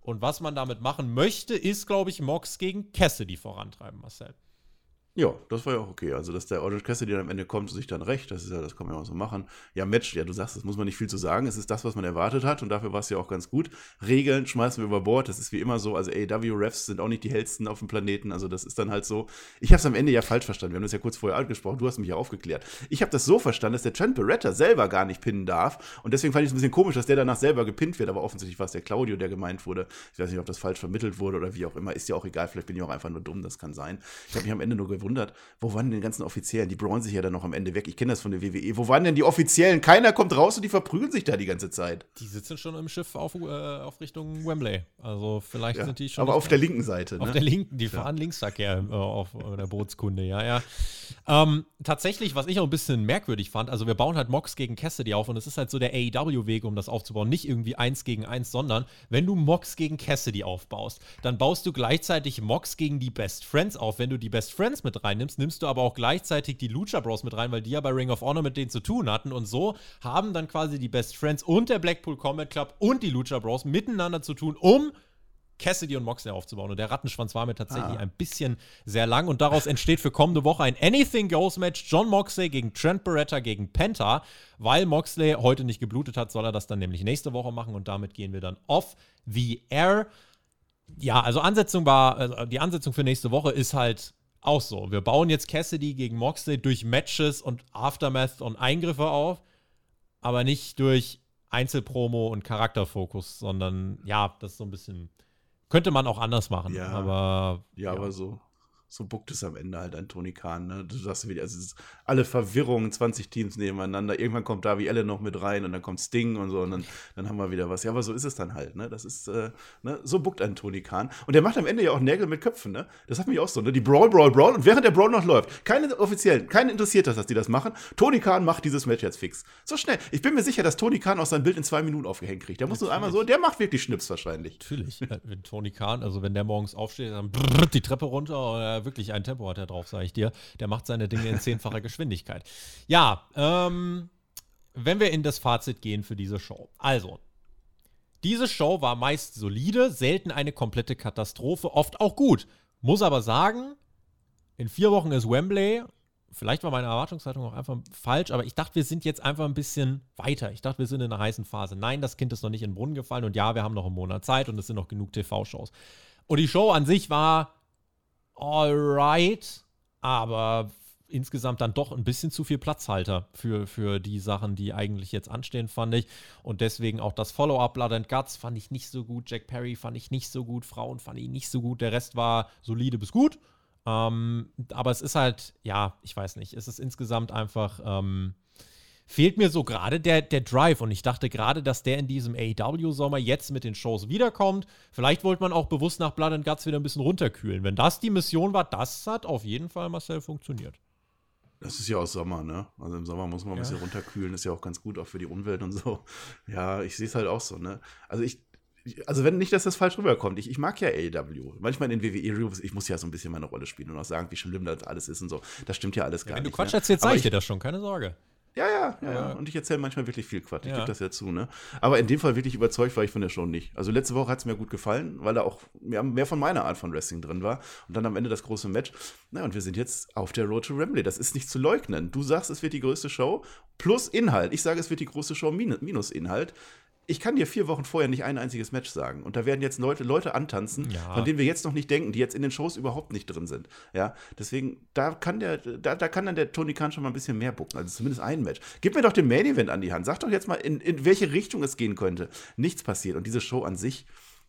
Und was man damit machen möchte, ist, glaube ich, Mox gegen Cassidy vorantreiben, Marcel. Ja, das war ja auch okay. Also, dass der Orange Cassidy dann am Ende kommt, sich dann recht, das ist ja, das kann man ja auch so machen. Ja, Match, ja, du sagst, das muss man nicht viel zu sagen. Es ist das, was man erwartet hat und dafür war es ja auch ganz gut. Regeln schmeißen wir über Bord, das ist wie immer so. Also, AEW-Refs sind auch nicht die hellsten auf dem Planeten. Also, das ist dann halt so. Ich habe es am Ende ja falsch verstanden. Wir haben das ja kurz vorher angesprochen. Du hast mich ja aufgeklärt. Ich habe das so verstanden, dass der Trent Beretta selber gar nicht pinnen darf. Und deswegen fand ich es ein bisschen komisch, dass der danach selber gepinnt wird. Aber offensichtlich war es der Claudio, der gemeint wurde. Ich weiß nicht, ob das falsch vermittelt wurde oder wie auch immer. Ist ja auch egal. Vielleicht bin ich auch einfach nur dumm. Das kann sein. Ich habe mich am Ende nur gewundert, wo waren denn die ganzen Offiziellen? Die brauen sich ja dann noch am Ende weg. Ich kenne das von der WWE. Wo waren denn die Offiziellen? Keiner kommt raus und die verprügeln sich da die ganze Zeit. Die sitzen schon im Schiff auf, äh, auf Richtung Wembley. Also vielleicht Ja, sind die schon. aber auf der linken Seite. Auf ne? der linken, die fahren Linksverkehr äh, auf äh, der Bootskunde, ja, ja. Ähm, tatsächlich, was ich auch ein bisschen merkwürdig fand, also wir bauen halt Mox gegen Cassidy auf und es ist halt so der AEW-Weg, um das aufzubauen. Nicht irgendwie eins gegen eins, sondern wenn du Mox gegen Cassidy aufbaust, dann baust du gleichzeitig Mox gegen die Best Friends auf. Wenn du die Best Friends mit reinnimmst, nimmst du aber auch gleichzeitig die Lucha Bros mit rein, weil die ja bei Ring of Honor mit denen zu tun hatten. Und so haben dann quasi die Best Friends und der Blackpool Combat Club und die Lucha Bros miteinander zu tun, um Cassidy und Moxley aufzubauen. Und der Rattenschwanz war mir tatsächlich ein bisschen sehr lang. Und daraus entsteht für kommende Woche ein Anything Goes Match. John Moxley gegen Trent Beretta gegen Penta. Weil Moxley heute nicht geblutet hat, soll er das dann nämlich nächste Woche machen. Und damit gehen wir dann off the air. Ja, also Ansetzung war, also die Ansetzung für nächste Woche ist halt auch so. Wir bauen jetzt Cassidy gegen Moxley durch Matches und Aftermath und Eingriffe auf. aber nicht durch Einzelpromo und Charakterfokus, sondern ja, das ist so ein bisschen. Könnte man auch anders machen, Ja. aber. Ja, aber so, so buckt es am Ende halt an Tony Khan. Ne? Du sagst wieder, also alle Verwirrungen, 20 Teams nebeneinander. Irgendwann kommt Darby Allen noch mit rein und dann kommt Sting und so und dann, dann haben wir wieder was. Ja, aber so ist es dann halt. Ne? Das ist, äh, ne? so buckt ein Tony Khan. Und der macht am Ende ja auch Nägel mit Köpfen. Ne? Das hat mich auch so. Ne? Die Brawl, Brawl, Brawl. Und während der Brawl noch läuft, keine offiziellen, keinen interessiert das, dass die das machen. Tony Khan macht dieses Match jetzt fix. So schnell. Ich bin mir sicher, dass Tony Khan auch sein Bild in zwei Minuten aufgehängt kriegt. Der muss nur einmal so, der macht wirklich Schnips wahrscheinlich. Natürlich. Wenn Tony Khan, also wenn der morgens aufsteht, dann brrrt die Treppe runter oder wirklich ein Tempo hat er drauf, sage ich dir. Der macht seine Dinge in zehnfacher Geschwindigkeit. Ja, ähm, wenn wir in das Fazit gehen für diese Show. Also, diese Show war meist solide, selten eine komplette Katastrophe, oft auch gut. Muss aber sagen, in vier Wochen ist Wembley. Vielleicht war meine Erwartungshaltung auch einfach falsch, aber ich dachte, wir sind jetzt einfach ein bisschen weiter. Ich dachte, wir sind in einer heißen Phase. Nein, das Kind ist noch nicht in den Brunnen gefallen und ja, wir haben noch einen Monat Zeit und es sind noch genug TV-Shows. Und die Show an sich war alright, aber insgesamt dann doch ein bisschen zu viel Platzhalter für, für die Sachen, die eigentlich jetzt anstehen, fand ich. Und deswegen auch das Follow-up Blood and Guts fand ich nicht so gut. Jack Perry fand ich nicht so gut. Frauen fand ich nicht so gut. Der Rest war solide bis gut. Ähm, aber es ist halt, ja, ich weiß nicht, es ist insgesamt einfach, ähm, fehlt mir so gerade der, der Drive. Und ich dachte gerade, dass der in diesem AEW-Sommer jetzt mit den Shows wiederkommt. Vielleicht wollte man auch bewusst nach Blood and Guts wieder ein bisschen runterkühlen. Wenn das die Mission war, das hat auf jeden Fall Marcel funktioniert. Das ist ja auch Sommer, ne? Also im Sommer muss man ein bisschen runterkühlen, ist ja auch ganz gut, auch für die Umwelt und so. <laughs> Ja, ich sehe es halt auch so, ne? Also ich, also wenn nicht, dass das falsch rüberkommt. Ich, ich mag ja AEW. Manchmal in den WWE-Reviews, ich muss ja so ein bisschen meine Rolle spielen und auch sagen, wie schlimm das alles ist und so. Das stimmt ja alles gar Wenn du nicht. Quatsch ne? erzählst, ich ich- dir das schon, keine Sorge. Ja, ja, ja, ja. Und ich erzähle manchmal wirklich viel Quatsch. Ich Ja. gebe das ja zu, ne? Aber in dem Fall wirklich überzeugt war ich von der Show nicht. Also letzte Woche hat es mir gut gefallen, weil da auch mehr, mehr von meiner Art von Wrestling drin war. Und dann am Ende das große Match. Na, und wir sind jetzt auf der Road to Wembley. Das ist nicht zu leugnen. Du sagst, es wird die größte Show plus Inhalt. Ich sage, es wird die große Show minus Inhalt. Ich kann dir vier Wochen vorher nicht ein einziges Match sagen. Und da werden jetzt Leute, Leute antanzen, Ja. von denen wir jetzt noch nicht denken, die jetzt in den Shows überhaupt nicht drin sind. Ja, deswegen, da kann der, da, da kann dann der Tony Khan schon mal ein bisschen mehr bucken. Also zumindest ein Match. Gib mir doch den Main Event an die Hand. Sag doch jetzt mal, in, in welche Richtung es gehen könnte. Nichts passiert. Und diese Show an sich,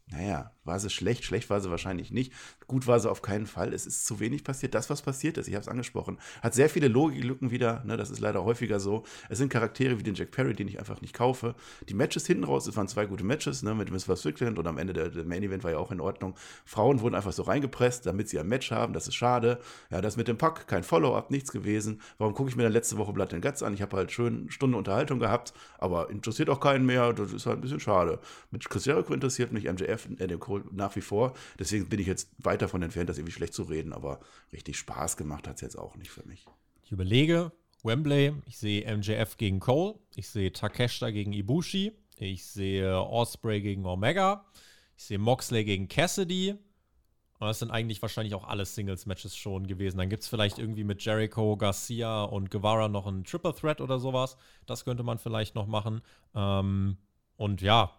naja, war sie schlecht? Schlecht war sie wahrscheinlich nicht. Gut war sie auf keinen Fall. Es ist zu wenig passiert. Das, was passiert ist, ich habe es angesprochen, hat sehr viele Logiklücken wieder. Ne, das ist leider häufiger so. Es sind Charaktere wie den Jack Perry, den ich einfach nicht kaufe. Die Matches hinten raus, es waren zwei gute Matches, ne, mit Miss Strickland und am Ende der, der Main Event war ja auch in Ordnung. Frauen wurden einfach so reingepresst, damit sie ein Match haben. Das ist schade. Ja, das mit dem Pack, kein Follow-up, nichts gewesen. Warum gucke ich mir dann letzte Woche Blood and Guts an? Ich habe halt schön Stunde Unterhaltung gehabt, aber interessiert auch keinen mehr. Das ist halt ein bisschen schade. Mit Chris Jericho interessiert mich MJF, Adam Cole nach wie vor. Deswegen bin ich jetzt weit davon entfernt, das irgendwie schlecht zu reden, aber richtig Spaß gemacht hat es jetzt auch nicht für mich. Ich überlege, Wembley, ich sehe MJF gegen Cole, ich sehe Takeshita gegen Ibushi, ich sehe Osprey gegen Omega, ich sehe Moxley gegen Cassidy. Und das sind eigentlich wahrscheinlich auch alle Singles-Matches schon gewesen. Dann gibt es vielleicht irgendwie mit Jericho, Garcia und Guevara noch einen Triple Threat oder sowas. Das könnte man vielleicht noch machen. Ähm, und ja,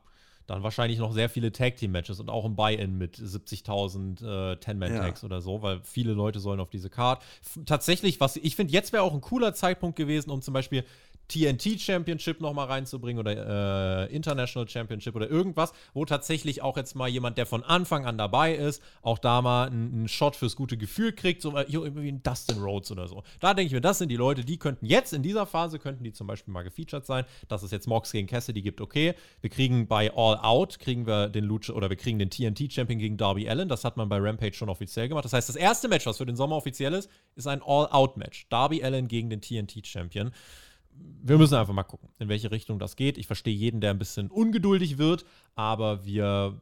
dann wahrscheinlich noch sehr viele Tag-Team-Matches und auch ein Buy-In mit 70.000 äh, Ten-Man-Tags Ja. oder so, weil viele Leute sollen auf diese Card. F tatsächlich, was ich finde, jetzt wäre auch ein cooler Zeitpunkt gewesen, um zum Beispiel TNT Championship nochmal reinzubringen oder äh, International Championship oder irgendwas, wo tatsächlich auch jetzt mal jemand, der von Anfang an dabei ist, auch da mal einen, Shot fürs gute Gefühl kriegt, so irgendwie ein Dustin Rhodes oder so. Da denke ich mir, das sind die Leute, die könnten jetzt in dieser Phase, könnten die zum Beispiel mal gefeatured sein, dass es jetzt Mox gegen Cassidy gibt, okay. Wir kriegen bei All Out, kriegen wir den Lucha oder wir kriegen den TNT Champion gegen Darby Allen, das hat man bei Rampage schon offiziell gemacht. Das heißt, das erste Match, was für den Sommer offiziell ist, ist ein All Out Match. Darby Allen gegen den TNT Champion wir müssen einfach mal gucken, in welche Richtung das geht. Ich verstehe jeden, der ein bisschen ungeduldig wird, aber wir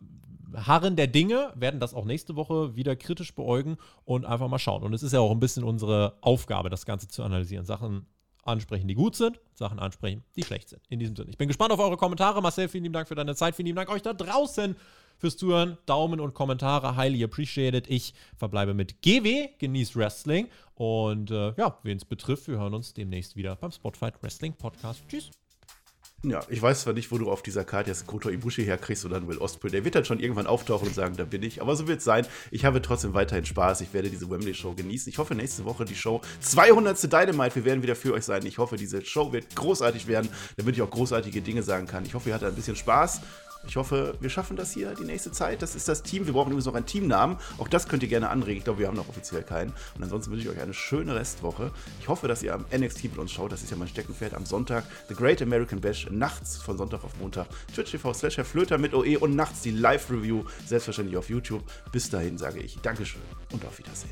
harren der Dinge, werden das auch nächste Woche wieder kritisch beäugen und einfach mal schauen. Und es ist ja auch ein bisschen unsere Aufgabe, das Ganze zu analysieren. Sachen ansprechen, die gut sind, Sachen ansprechen, die schlecht sind. In diesem Sinne. Ich bin gespannt auf eure Kommentare. Marcel, vielen lieben Dank für deine Zeit. Vielen lieben Dank euch da draußen fürs Zuhören. Daumen und Kommentare, highly appreciated. Ich verbleibe mit GW, genießt Wrestling. Und äh, ja, wen es betrifft, wir hören uns demnächst wieder beim Spotfight Wrestling Podcast. Tschüss. Ja, ich weiß zwar nicht, wo du auf dieser Karte jetzt Koto Ibushi herkriegst oder Will Ospreay. Der wird dann schon irgendwann auftauchen und sagen, da bin ich. Aber so wird es sein. Ich habe trotzdem weiterhin Spaß. Ich werde diese Wembley-Show genießen. Ich hoffe, nächste Woche die Show 200. Dynamite. Wir werden wieder für euch sein. Ich hoffe, diese Show wird großartig werden, damit ich auch großartige Dinge sagen kann. Ich hoffe, ihr hattet ein bisschen Spaß. Ich hoffe, wir schaffen das hier die nächste Zeit. Das ist das Team. Wir brauchen übrigens noch einen Teamnamen. Auch das könnt ihr gerne anregen. Ich glaube, wir haben noch offiziell keinen. Und ansonsten wünsche ich euch eine schöne Restwoche. Ich hoffe, dass ihr am NXT mit uns schaut. Das ist ja mein Steckenpferd am Sonntag. The Great American Bash nachts von Sonntag auf Montag. Twitch TV slash Herr Flöter mit OE und nachts die Live-Review. Selbstverständlich auf YouTube. Bis dahin sage ich Dankeschön und auf Wiedersehen.